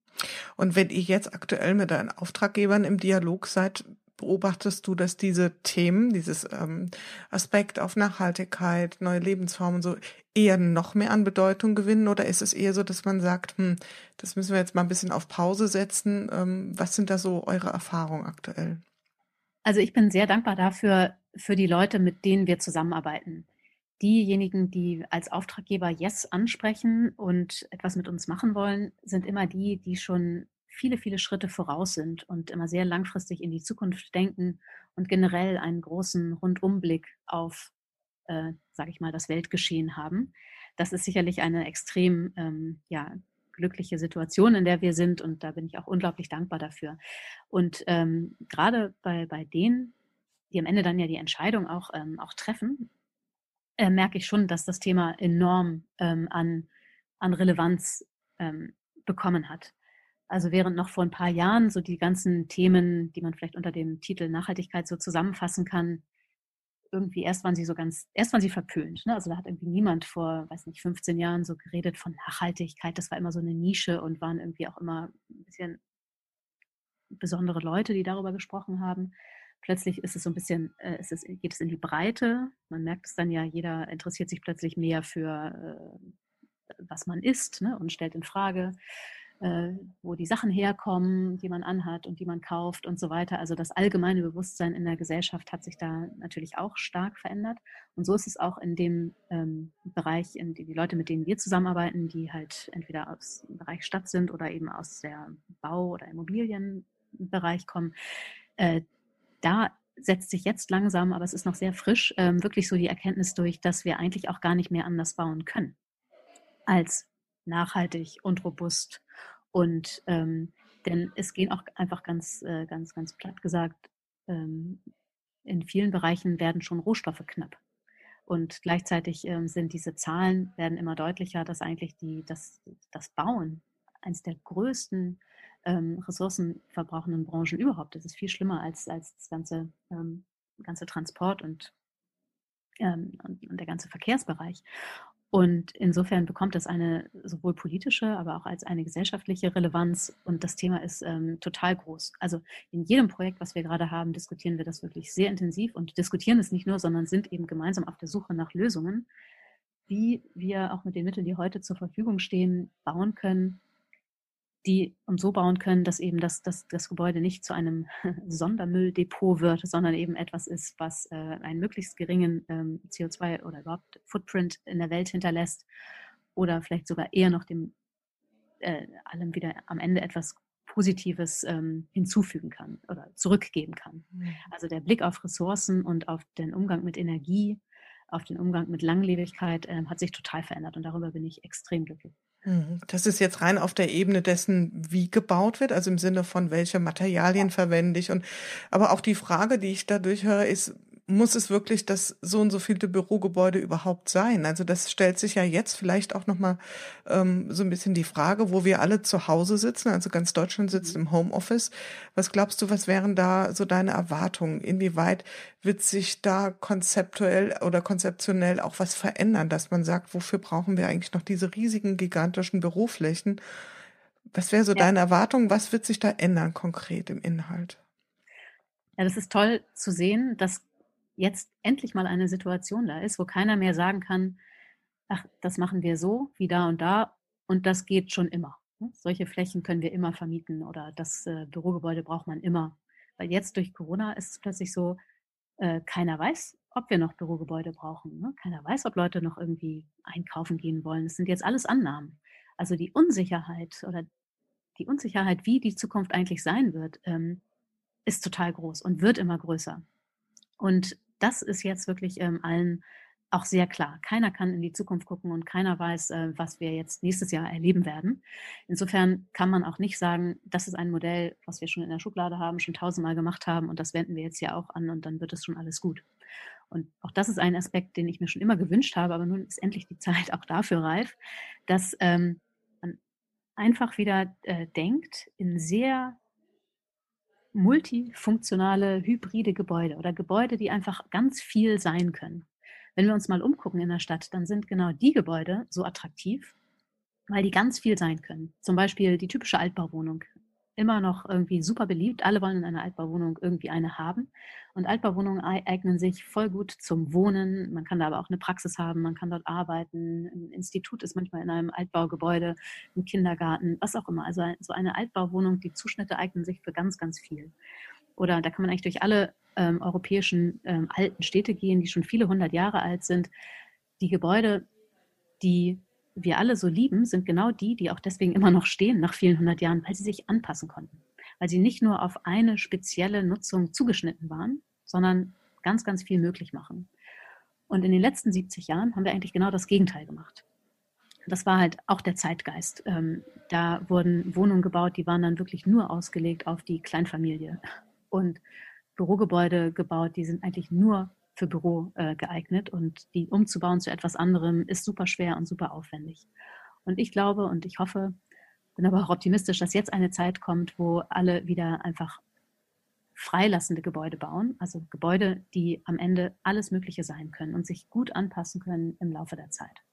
Und wenn ihr jetzt aktuell mit deinen Auftraggebern im Dialog seid, beobachtest du, dass diese Themen, dieses ähm, Aspekt auf Nachhaltigkeit, neue Lebensformen so eher noch mehr an Bedeutung gewinnen oder ist es eher so, dass man sagt, hm, das müssen wir jetzt mal ein bisschen auf Pause setzen? Ähm, was sind da so eure Erfahrungen aktuell? Also ich bin sehr dankbar dafür, für die Leute, mit denen wir zusammenarbeiten. Diejenigen, die als Auftraggeber Yes ansprechen und etwas mit uns machen wollen, sind immer die, die schon viele, viele Schritte voraus sind und immer sehr langfristig in die Zukunft denken und generell einen großen Rundumblick auf, äh, sage ich mal, das Weltgeschehen haben. Das ist sicherlich eine extrem ähm, ja, glückliche Situation, in der wir sind und da bin ich auch unglaublich dankbar dafür. Und ähm, gerade bei, bei denen, die am Ende dann ja die Entscheidung auch, ähm, auch treffen, äh, merke ich schon, dass das Thema enorm ähm, an, an Relevanz ähm, bekommen hat. Also während noch vor ein paar Jahren so die ganzen Themen, die man vielleicht unter dem Titel Nachhaltigkeit so zusammenfassen kann, irgendwie erst waren sie so ganz, erst waren sie verpönt. Ne? Also da hat irgendwie niemand vor, weiß nicht, 15 Jahren so geredet von Nachhaltigkeit. Das war immer so eine Nische und waren irgendwie auch immer ein bisschen besondere Leute, die darüber gesprochen haben. Plötzlich ist es so ein bisschen, äh, es, geht es in die Breite. Man merkt es dann ja, jeder interessiert sich plötzlich mehr für, äh, was man isst ne? und stellt in Frage, äh, wo die Sachen herkommen, die man anhat und die man kauft und so weiter. Also das allgemeine Bewusstsein in der Gesellschaft hat sich da natürlich auch stark verändert. Und so ist es auch in dem ähm, Bereich, in die, die Leute, mit denen wir zusammenarbeiten, die halt entweder aus dem Bereich Stadt sind oder eben aus der Bau- oder Immobilienbereich kommen. Äh, da setzt sich jetzt langsam, aber es ist noch sehr frisch, ähm, wirklich so die Erkenntnis durch, dass wir eigentlich auch gar nicht mehr anders bauen können als nachhaltig und robust. Und ähm, denn es gehen auch einfach ganz, äh, ganz, ganz platt gesagt, ähm, in vielen Bereichen werden schon Rohstoffe knapp. Und gleichzeitig ähm, sind diese Zahlen, werden immer deutlicher, dass eigentlich die, das, das Bauen eines der größten ähm, ressourcenverbrauchenden Branchen überhaupt. Das ist viel schlimmer als, als das ganze, ähm, ganze Transport und, ähm, und, und, der ganze Verkehrsbereich. Und insofern bekommt das eine sowohl politische, aber auch als eine gesellschaftliche Relevanz. Und das Thema ist ähm, total groß. Also in jedem Projekt, was wir gerade haben, diskutieren wir das wirklich sehr intensiv und diskutieren es nicht nur, sondern sind eben gemeinsam auf der Suche nach Lösungen, wie wir auch mit den Mitteln, die heute zur Verfügung stehen, bauen können, die und so bauen können, dass eben das, das, das Gebäude nicht zu einem Sondermülldepot wird, sondern eben etwas ist, was äh, einen möglichst geringen ähm, CO2 oder überhaupt Footprint in der Welt hinterlässt oder vielleicht sogar eher noch dem äh, allem wieder am Ende etwas Positives ähm, hinzufügen kann oder zurückgeben kann. Mhm. Also der Blick auf Ressourcen und auf den Umgang mit Energie, auf den Umgang mit Langlebigkeit äh, hat sich total verändert und darüber bin ich extrem glücklich. Mhm. Das ist jetzt rein auf der Ebene dessen, wie gebaut wird, also im Sinne von welche Materialien verwende ich und aber auch die Frage, die ich dadurch höre, ist, muss es wirklich das so und so viele Bürogebäude überhaupt sein? Also das stellt sich ja jetzt vielleicht auch nochmal ähm, so ein bisschen die Frage, wo wir alle zu Hause sitzen, also ganz Deutschland sitzt mhm. im Homeoffice. Was glaubst du, was wären da so deine Erwartungen? Inwieweit wird sich da konzeptuell oder konzeptionell auch was verändern, dass man sagt, wofür brauchen wir eigentlich noch diese riesigen, gigantischen Büroflächen? Was wäre so ja. deine Erwartung? Was wird sich da ändern konkret im Inhalt? Ja, das ist toll zu sehen, dass jetzt endlich mal eine Situation da ist, wo keiner mehr sagen kann, ach, das machen wir so, wie da und da und das geht schon immer. Ne? Solche Flächen können wir immer vermieten oder das äh, Bürogebäude braucht man immer. Weil jetzt durch Corona ist es plötzlich so, äh, keiner weiß, ob wir noch Bürogebäude brauchen. Ne? Keiner weiß, ob Leute noch irgendwie einkaufen gehen wollen. Es sind jetzt alles Annahmen. Also die Unsicherheit oder die Unsicherheit, wie die Zukunft eigentlich sein wird, ähm, ist total groß und wird immer größer. Und das ist jetzt wirklich ähm, allen auch sehr klar. Keiner kann in die Zukunft gucken und keiner weiß, äh, was wir jetzt nächstes Jahr erleben werden. Insofern kann man auch nicht sagen, das ist ein Modell, was wir schon in der Schublade haben, schon tausendmal gemacht haben und das wenden wir jetzt hier auch an und dann wird es schon alles gut. Und auch das ist ein Aspekt, den ich mir schon immer gewünscht habe, aber nun ist endlich die Zeit auch dafür reif, dass ähm, man einfach wieder äh, denkt in sehr multifunktionale, hybride Gebäude oder Gebäude, die einfach ganz viel sein können. Wenn wir uns mal umgucken in der Stadt, dann sind genau die Gebäude so attraktiv, weil die ganz viel sein können. Zum Beispiel die typische Altbauwohnung. Immer noch irgendwie super beliebt. Alle wollen in einer Altbauwohnung irgendwie eine haben. Und Altbauwohnungen eignen sich voll gut zum Wohnen. Man kann da aber auch eine Praxis haben, man kann dort arbeiten. Ein Institut ist manchmal in einem Altbaugebäude, ein Kindergarten, was auch immer. Also so eine Altbauwohnung, die Zuschnitte eignen sich für ganz, ganz viel. Oder da kann man eigentlich durch alle ähm, europäischen ähm, alten Städte gehen, die schon viele hundert Jahre alt sind. Die Gebäude, die wir alle so lieben, sind genau die, die auch deswegen immer noch stehen nach vielen hundert Jahren, weil sie sich anpassen konnten. Weil sie nicht nur auf eine spezielle Nutzung zugeschnitten waren, sondern ganz, ganz viel möglich machen. Und in den letzten 70 Jahren haben wir eigentlich genau das Gegenteil gemacht. Das war halt auch der Zeitgeist. Ähm, da wurden Wohnungen gebaut, die waren dann wirklich nur ausgelegt auf die Kleinfamilie. Und Bürogebäude gebaut, die sind eigentlich nur für Büro äh, geeignet und die umzubauen zu etwas anderem ist super schwer und super aufwendig. Und ich glaube und ich hoffe, bin aber auch optimistisch, dass jetzt eine Zeit kommt, wo alle wieder einfach freilassende Gebäude bauen, also Gebäude, die am Ende alles Mögliche sein können und sich gut anpassen können im Laufe der Zeit.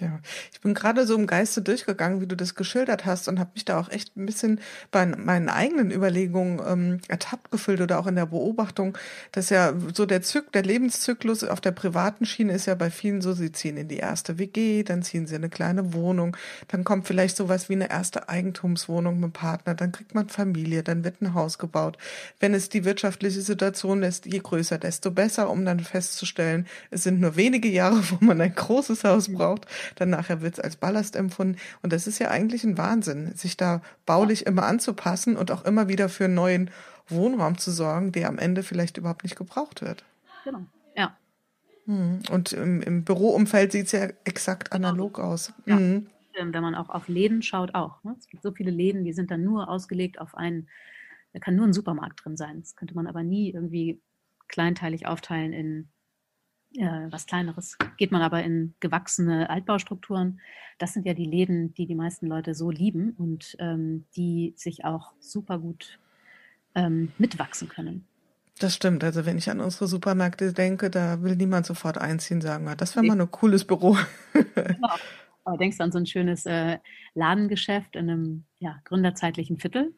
Ja, ich bin gerade so im Geiste durchgegangen, wie du das geschildert hast und habe mich da auch echt ein bisschen bei meinen eigenen Überlegungen ähm, ertappt gefühlt oder auch in der Beobachtung, dass ja so der Zyk, der Lebenszyklus auf der privaten Schiene ist ja bei vielen so, sie ziehen in die erste WG, dann ziehen sie in eine kleine Wohnung, dann kommt vielleicht sowas wie eine erste Eigentumswohnung mit Partner, dann kriegt man Familie, dann wird ein Haus gebaut. Wenn es die wirtschaftliche Situation ist, je größer, desto besser, um dann festzustellen, es sind nur wenige Jahre, wo man ein großes Haus braucht dann nachher wird es als Ballast empfunden. Und das ist ja eigentlich ein Wahnsinn, sich da baulich immer anzupassen und auch immer wieder für einen neuen Wohnraum zu sorgen, der am Ende vielleicht überhaupt nicht gebraucht wird. Genau, ja. Hm. Und im, im Büroumfeld sieht es ja exakt analog aus. Ja. Mhm. Wenn man auch auf Läden schaut, auch. Ne? Es gibt so viele Läden, die sind dann nur ausgelegt auf einen, da kann nur ein Supermarkt drin sein. Das könnte man aber nie irgendwie kleinteilig aufteilen in äh, was Kleineres geht man aber in gewachsene Altbaustrukturen. Das sind ja die Läden, die die meisten Leute so lieben und ähm, die sich auch super gut ähm, mitwachsen können. Das stimmt. Also wenn ich an unsere Supermärkte denke, da will niemand sofort einziehen, sagen, das wäre mal ein cooles Büro. genau. Aber denkst du an so ein schönes äh, Ladengeschäft in einem ja, gründerzeitlichen Viertel,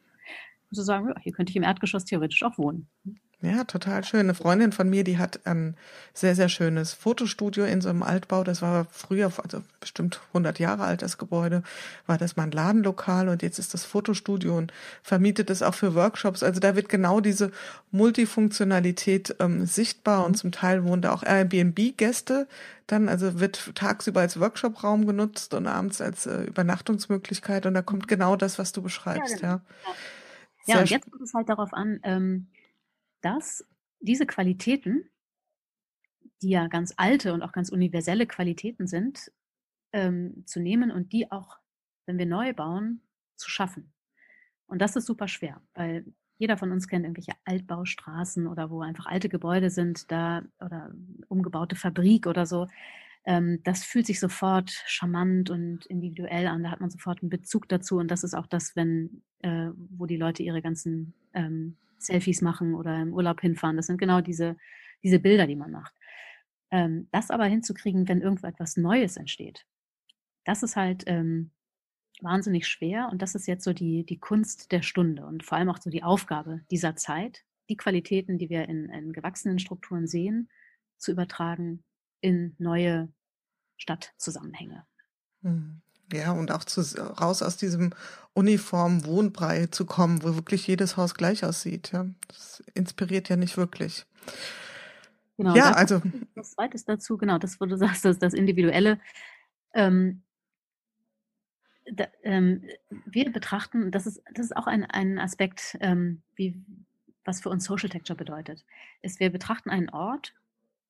musst du sagen, ja, hier könnte ich im Erdgeschoss theoretisch auch wohnen. Ja, total schön. Eine Freundin von mir, die hat ein sehr, sehr schönes Fotostudio in so einem Altbau. Das war früher, also bestimmt 100 Jahre alt, das Gebäude, war das mal ein Ladenlokal und jetzt ist das Fotostudio und vermietet es auch für Workshops. Also da wird genau diese Multifunktionalität ähm, sichtbar und zum Teil wohnen da auch Airbnb-Gäste dann, also wird tagsüber als Workshopraum genutzt und abends als äh, Übernachtungsmöglichkeit und da kommt genau das, was du beschreibst, ja. Genau. Ja, ja und jetzt kommt es halt darauf an, ähm, dass diese Qualitäten, die ja ganz alte und auch ganz universelle Qualitäten sind, ähm, zu nehmen und die auch, wenn wir neu bauen, zu schaffen. Und das ist super schwer, weil jeder von uns kennt irgendwelche Altbaustraßen oder wo einfach alte Gebäude sind, da oder umgebaute Fabrik oder so. Ähm, das fühlt sich sofort charmant und individuell an. Da hat man sofort einen Bezug dazu. Und das ist auch das, wenn, äh, wo die Leute ihre ganzen ähm, Selfies machen oder im Urlaub hinfahren. Das sind genau diese, diese Bilder, die man macht. Ähm, das aber hinzukriegen, wenn irgendwo etwas Neues entsteht, das ist halt ähm, wahnsinnig schwer und das ist jetzt so die, die Kunst der Stunde und vor allem auch so die Aufgabe dieser Zeit, die Qualitäten, die wir in, in gewachsenen Strukturen sehen, zu übertragen in neue Stadtzusammenhänge. Hm. Ja, und auch zu, raus aus diesem uniformen Wohnbrei zu kommen, wo wirklich jedes Haus gleich aussieht. Ja, das inspiriert ja nicht wirklich. Genau, ja, also. Das Zweite dazu, genau, das, wo du sagst, das, das Individuelle. Ähm, da, ähm, wir betrachten, das ist, das ist auch ein, ein Aspekt, ähm, wie, was für uns Social Texture bedeutet, ist, wir betrachten einen Ort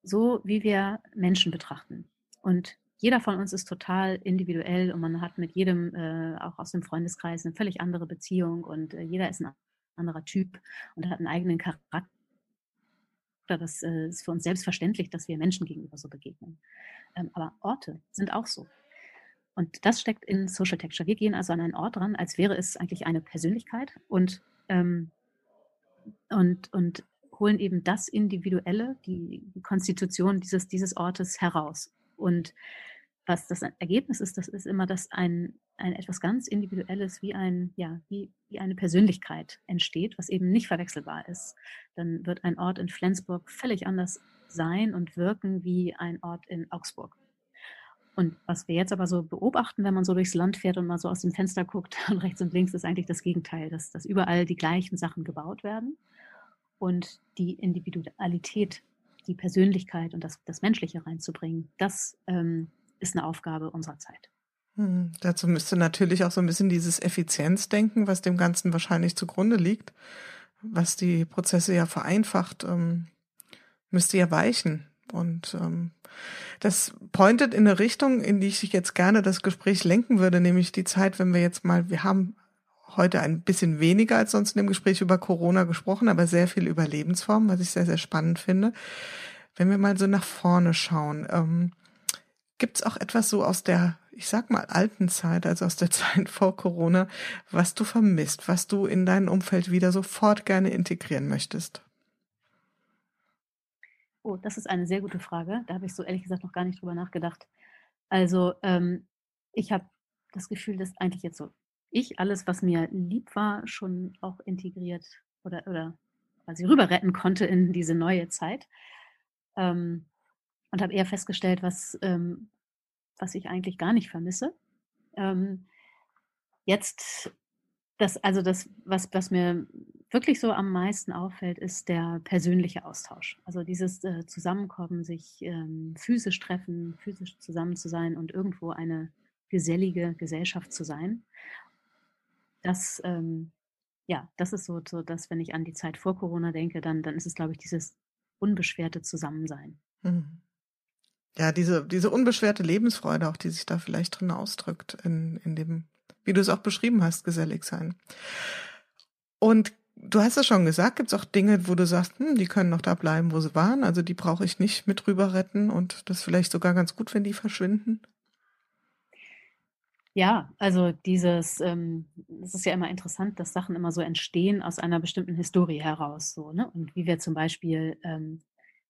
so, wie wir Menschen betrachten. Und jeder von uns ist total individuell und man hat mit jedem, äh, auch aus dem Freundeskreis, eine völlig andere Beziehung und äh, jeder ist ein anderer Typ und hat einen eigenen Charakter. Das äh, ist für uns selbstverständlich, dass wir Menschen gegenüber so begegnen. Ähm, aber Orte sind auch so. Und das steckt in Social Texture. Wir gehen also an einen Ort ran, als wäre es eigentlich eine Persönlichkeit und, ähm, und, und holen eben das Individuelle, die, Konstitution dieses, dieses Ortes heraus. Und was das Ergebnis ist, das ist immer, dass ein, ein etwas ganz Individuelles wie ein, ja, wie, wie eine Persönlichkeit entsteht, was eben nicht verwechselbar ist. Dann wird ein Ort in Flensburg völlig anders sein und wirken wie ein Ort in Augsburg. Und was wir jetzt aber so beobachten, wenn man so durchs Land fährt und mal so aus dem Fenster guckt und rechts und links, ist eigentlich das Gegenteil, dass, dass überall die gleichen Sachen gebaut werden und die Individualität, die Persönlichkeit und das, das Menschliche reinzubringen, das ähm, ist eine Aufgabe unserer Zeit. Hm, dazu müsste natürlich auch so ein bisschen dieses Effizienzdenken, was dem Ganzen wahrscheinlich zugrunde liegt, was die Prozesse ja vereinfacht, ähm, müsste ja weichen. Und ähm, das pointet in eine Richtung, in die ich jetzt gerne das Gespräch lenken würde, nämlich die Zeit, wenn wir jetzt mal, wir haben heute ein bisschen weniger als sonst in dem Gespräch über Corona gesprochen, aber sehr viel über Lebensformen, was ich sehr, sehr spannend finde. Wenn wir mal so nach vorne schauen, ähm, gibt es auch etwas so aus der, ich sag mal, alten Zeit, also aus der Zeit vor Corona, was du vermisst, was du in dein Umfeld wieder sofort gerne integrieren möchtest? Oh, das ist eine sehr gute Frage. Da habe ich so ehrlich gesagt noch gar nicht drüber nachgedacht. Also ähm, ich habe das Gefühl, dass eigentlich jetzt so ich alles, was mir lieb war, schon auch integriert oder, oder quasi rüber retten konnte in diese neue Zeit. Ähm, und habe eher festgestellt, was, ähm, was ich eigentlich gar nicht vermisse. Ähm, jetzt, das, also das, was, was mir wirklich so am meisten auffällt, ist der persönliche Austausch. Also dieses äh, Zusammenkommen, sich ähm, physisch treffen, physisch zusammen zu sein und irgendwo eine gesellige Gesellschaft zu sein das, ähm, ja, das ist so, so, dass wenn ich an die Zeit vor Corona denke, dann, dann ist es, glaube ich, dieses unbeschwerte Zusammensein. Mhm. Ja, diese, diese unbeschwerte Lebensfreude auch, die sich da vielleicht drin ausdrückt, in, in dem, wie du es auch beschrieben hast, gesellig sein. Und du hast es schon gesagt, gibt es auch Dinge, wo du sagst, hm, die können noch da bleiben, wo sie waren, also die brauche ich nicht mit rüber retten und das ist vielleicht sogar ganz gut, wenn die verschwinden? Ja, also dieses, ähm, es ist ja immer interessant, dass Sachen immer so entstehen aus einer bestimmten Historie heraus, so, ne? Und wie wir zum Beispiel ähm,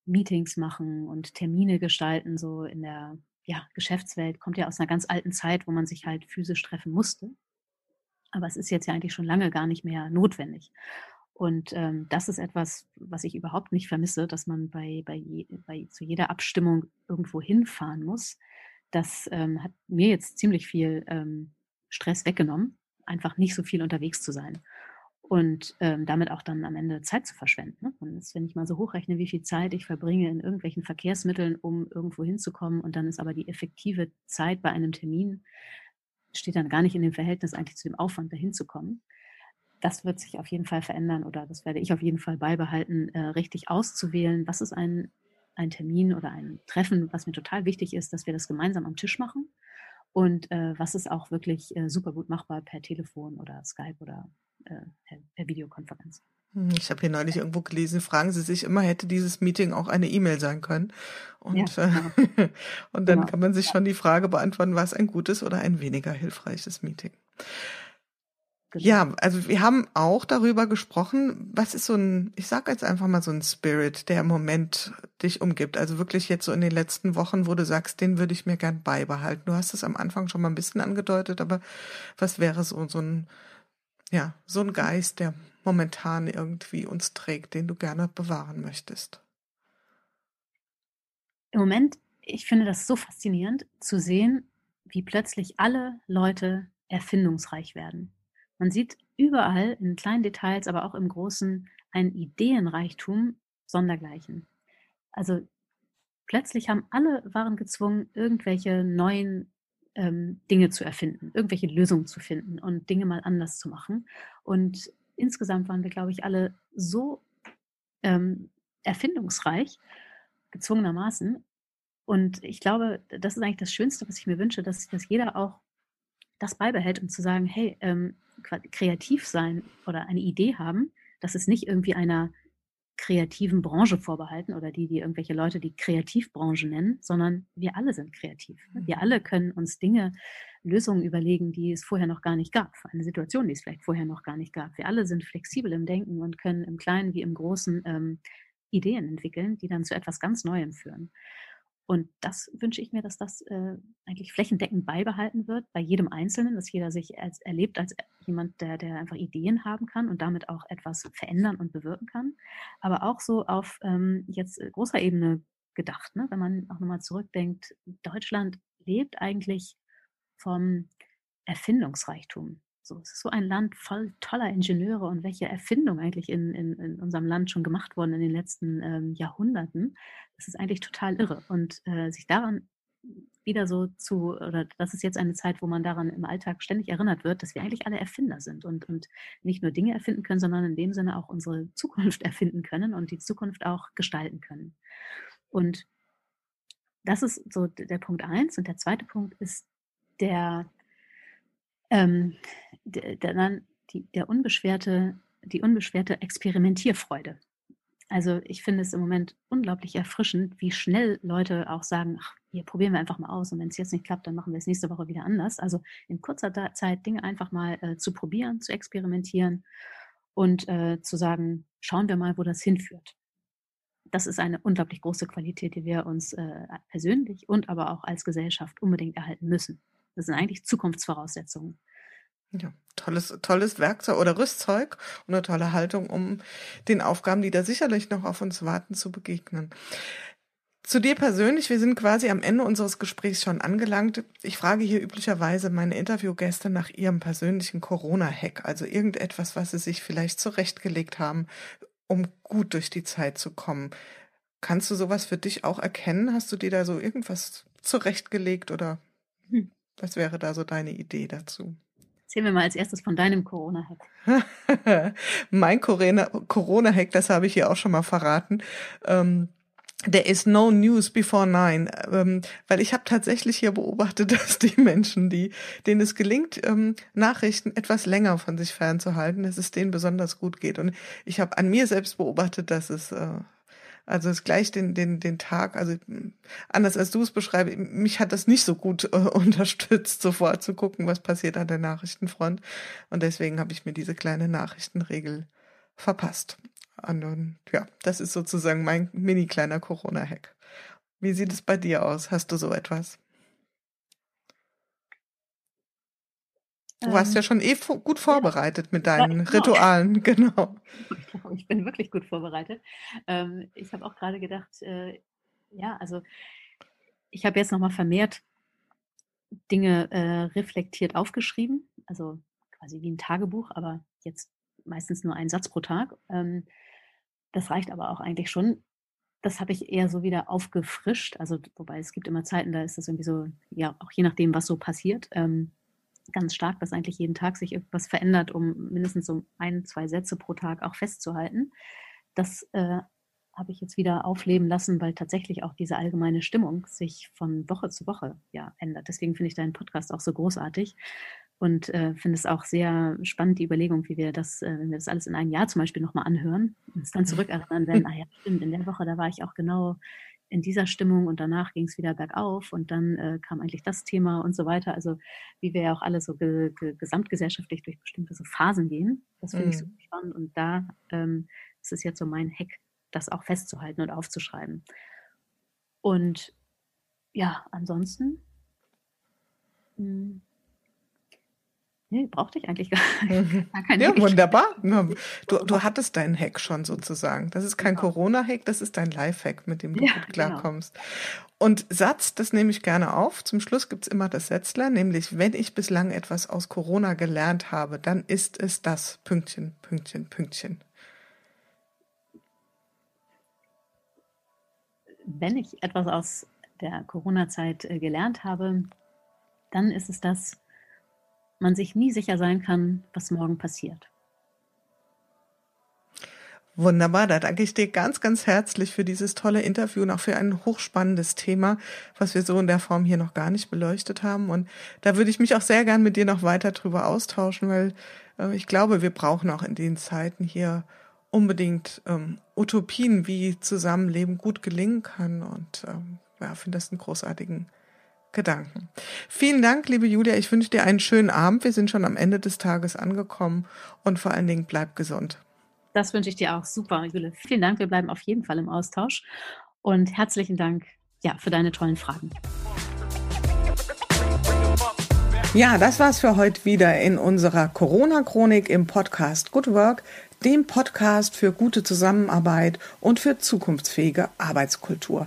Meetings machen und Termine gestalten, so in der ja, Geschäftswelt, kommt ja aus einer ganz alten Zeit, wo man sich halt physisch treffen musste. Aber es ist jetzt ja eigentlich schon lange gar nicht mehr notwendig. Und ähm, das ist etwas, was ich überhaupt nicht vermisse, dass man bei, bei, bei zu jeder Abstimmung irgendwo hinfahren muss das ähm, hat mir jetzt ziemlich viel ähm, Stress weggenommen, einfach nicht so viel unterwegs zu sein und ähm, damit auch dann am Ende Zeit zu verschwenden. Ne? Und das, wenn ich mal so hochrechne, wie viel Zeit ich verbringe in irgendwelchen Verkehrsmitteln, um irgendwo hinzukommen und dann ist aber die effektive Zeit bei einem Termin, steht dann gar nicht in dem Verhältnis eigentlich zu dem Aufwand, dahin zu kommen. Das wird sich auf jeden Fall verändern oder das werde ich auf jeden Fall beibehalten, äh, richtig auszuwählen, was ist ein ein Termin oder ein Treffen, was mir total wichtig ist, dass wir das gemeinsam am Tisch machen. Und äh, was ist auch wirklich äh, super gut machbar per Telefon oder Skype oder äh, per, per, Videokonferenz. Hm, ich habe hier neulich irgendwo gelesen, fragen Sie sich immer, hätte dieses Meeting auch eine E-Mail sein können? Und, ja, genau. und dann genau. kann man sich schon die Frage beantworten, war es ein gutes oder ein weniger hilfreiches Meeting? Genau. Ja, also wir haben auch darüber gesprochen, was ist so ein, ich sage jetzt einfach mal so ein Spirit, der im Moment dich umgibt. Also wirklich jetzt so in den letzten Wochen, wo du sagst, den würde ich mir gern beibehalten. Du hast es am Anfang schon mal ein bisschen angedeutet, aber was wäre so, so ein, ja, so ein Geist, der momentan irgendwie uns trägt, den du gerne bewahren möchtest? Im Moment, ich finde das so faszinierend zu sehen, wie plötzlich alle Leute erfindungsreich werden. Man sieht überall in kleinen Details, aber auch im Großen ein Ideenreichtum sondergleichen. Also plötzlich haben alle waren gezwungen, irgendwelche neuen ähm, Dinge zu erfinden, irgendwelche Lösungen zu finden und Dinge mal anders zu machen. Und insgesamt waren wir, glaube ich, alle so ähm, erfindungsreich gezwungenermaßen. Und ich glaube, das ist eigentlich das Schönste, was ich mir wünsche, dass, dass jeder auch das beibehält, um zu sagen, hey, ähm, kreativ sein oder eine Idee haben, das ist nicht irgendwie einer kreativen Branche vorbehalten oder die, die irgendwelche Leute die Kreativbranche nennen, sondern wir alle sind kreativ. Wir mhm. alle können uns Dinge, Lösungen überlegen, die es vorher noch gar nicht gab, eine Situation, die es vielleicht vorher noch gar nicht gab. Wir alle sind flexibel im Denken und können im Kleinen wie im Großen ähm, Ideen entwickeln, die dann zu etwas ganz Neuem führen. Und das wünsche ich mir, dass das äh, eigentlich flächendeckend beibehalten wird bei jedem Einzelnen, dass jeder sich als, erlebt als jemand, der, der einfach Ideen haben kann und damit auch etwas verändern und bewirken kann. Aber auch so auf ähm, jetzt äh, großer Ebene gedacht, ne? wenn man auch nochmal zurückdenkt, Deutschland lebt eigentlich vom Erfindungsreichtum. So, es ist so ein Land voll toller Ingenieure und welche Erfindungen eigentlich in, in, in unserem Land schon gemacht wurden in den letzten ähm, Jahrhunderten. Das ist eigentlich total irre. Und äh, sich daran wieder so zu, oder das ist jetzt eine Zeit, wo man daran im Alltag ständig erinnert wird, dass wir eigentlich alle Erfinder sind und, und nicht nur Dinge erfinden können, sondern in dem Sinne auch unsere Zukunft erfinden können und die Zukunft auch gestalten können. Und das ist so der Punkt eins. Und der zweite Punkt ist der ähm, der, die, der unbeschwerte, die unbeschwerte Experimentierfreude. Also ich finde es im Moment unglaublich erfrischend, wie schnell Leute auch sagen, ach, hier probieren wir einfach mal aus und wenn es jetzt nicht klappt, dann machen wir es nächste Woche wieder anders. Also in kurzer Zeit Dinge einfach mal äh, zu probieren, zu experimentieren und äh, zu sagen, schauen wir mal, wo das hinführt. Das ist eine unglaublich große Qualität, die wir uns äh, persönlich und aber auch als Gesellschaft unbedingt erhalten müssen. Das sind eigentlich Zukunftsvoraussetzungen. Ja, tolles, tolles Werkzeug oder Rüstzeug und eine tolle Haltung, um den Aufgaben, die da sicherlich noch auf uns warten, zu begegnen. Zu dir persönlich, wir sind quasi am Ende unseres Gesprächs schon angelangt. Ich frage hier üblicherweise meine Interviewgäste nach ihrem persönlichen Corona-Hack, also irgendetwas, was sie sich vielleicht zurechtgelegt haben, um gut durch die Zeit zu kommen. Kannst du sowas für dich auch erkennen? Hast du dir da so irgendwas zurechtgelegt oder hm. Was wäre da so deine Idee dazu? Erzähl mir mal als erstes von deinem Corona-Hack. mein Corona-Hack, das habe ich hier auch schon mal verraten. Ähm, There is no news before nine, ähm, weil ich habe tatsächlich hier beobachtet, dass die Menschen, die denen es gelingt, ähm, Nachrichten etwas länger von sich fernzuhalten, dass es denen besonders gut geht. Und ich habe an mir selbst beobachtet, dass es äh, also es gleich den, den, den Tag, also anders als du es beschreibst, mich hat das nicht so gut äh, unterstützt, sofort zu gucken, was passiert an der Nachrichtenfront. Und deswegen habe ich mir diese kleine Nachrichtenregel verpasst. Und ja, das ist sozusagen mein mini kleiner Corona-Hack. Wie sieht es bei dir aus? Hast du so etwas? Du warst ja ähm, schon eh gut vorbereitet mit deinen genau. Ritualen, genau. Ich bin wirklich gut vorbereitet. Ähm, ich habe auch gerade gedacht, äh, ja, also ich habe jetzt nochmal vermehrt Dinge äh, reflektiert aufgeschrieben, also quasi wie ein Tagebuch, aber jetzt meistens nur einen Satz pro Tag. Ähm, das reicht aber auch eigentlich schon. Das habe ich eher so wieder aufgefrischt. Also, wobei es gibt immer Zeiten, da ist das irgendwie so, ja, auch je nachdem, was so passiert ganz stark, dass eigentlich jeden Tag sich irgendwas verändert, um mindestens so ein, zwei Sätze pro Tag auch festzuhalten. Das äh, habe ich jetzt wieder aufleben lassen, weil tatsächlich auch diese allgemeine Stimmung sich von Woche zu Woche ja ändert. Deswegen finde ich deinen Podcast auch so großartig und äh, finde es auch sehr spannend, die Überlegung, wie wir das, äh, wenn wir das alles in einem Jahr zum Beispiel nochmal anhören, uns dann zurückerinnern werden, ah ja, stimmt, in der Woche, da war ich auch genau in dieser Stimmung und danach ging es wieder bergauf und dann äh, kam eigentlich das Thema und so weiter. Also wie wir ja auch alle so ge ge gesamtgesellschaftlich durch bestimmte so Phasen gehen. Das finde mhm. ich super spannend und da ähm, ist es jetzt so mein Hack, das auch festzuhalten und aufzuschreiben. Und ja, ansonsten mh, hm, Nee, brauchte ich eigentlich gar, mhm. gar. Ja, wunderbar. Du, du hattest deinen Hack schon sozusagen. Das ist kein genau. Corona-Hack, das ist dein Life-Hack, mit dem du ja, gut genau. klarkommst. Genau. Und Satz, das nehme ich gerne auf. Zum Schluss gibt's immer das Setzler, nämlich wenn ich bislang etwas aus Corona gelernt habe, dann ist es das Pünktchen, Pünktchen, Pünktchen. Wenn ich etwas aus der Corona-Zeit äh, gelernt habe, dann ist es das, man sich nie sicher sein kann, was morgen passiert. Wunderbar, da danke ich dir ganz, ganz herzlich für dieses tolle Interview und auch für ein hochspannendes Thema, was wir so in der Form hier noch gar nicht beleuchtet haben. Und da würde ich mich auch sehr gern mit dir noch weiter drüber austauschen, weil äh, ich glaube, wir brauchen auch in den Zeiten hier unbedingt ähm, Utopien, wie Zusammenleben gut gelingen kann. Und ähm, ja, finde das einen großartigen Gedanken. Vielen Dank, liebe Julia. Ich wünsche dir einen schönen Abend. Wir sind schon am Ende des Tages angekommen und vor allen Dingen bleib gesund. Das wünsche ich dir auch. Super, Jule. Vielen Dank. Wir bleiben auf jeden Fall im Austausch. Und herzlichen Dank ja, für deine tollen Fragen. Ja, das war's für heute wieder in unserer Corona-Chronik im Podcast Good Work, dem Podcast für gute Zusammenarbeit und für zukunftsfähige Arbeitskultur.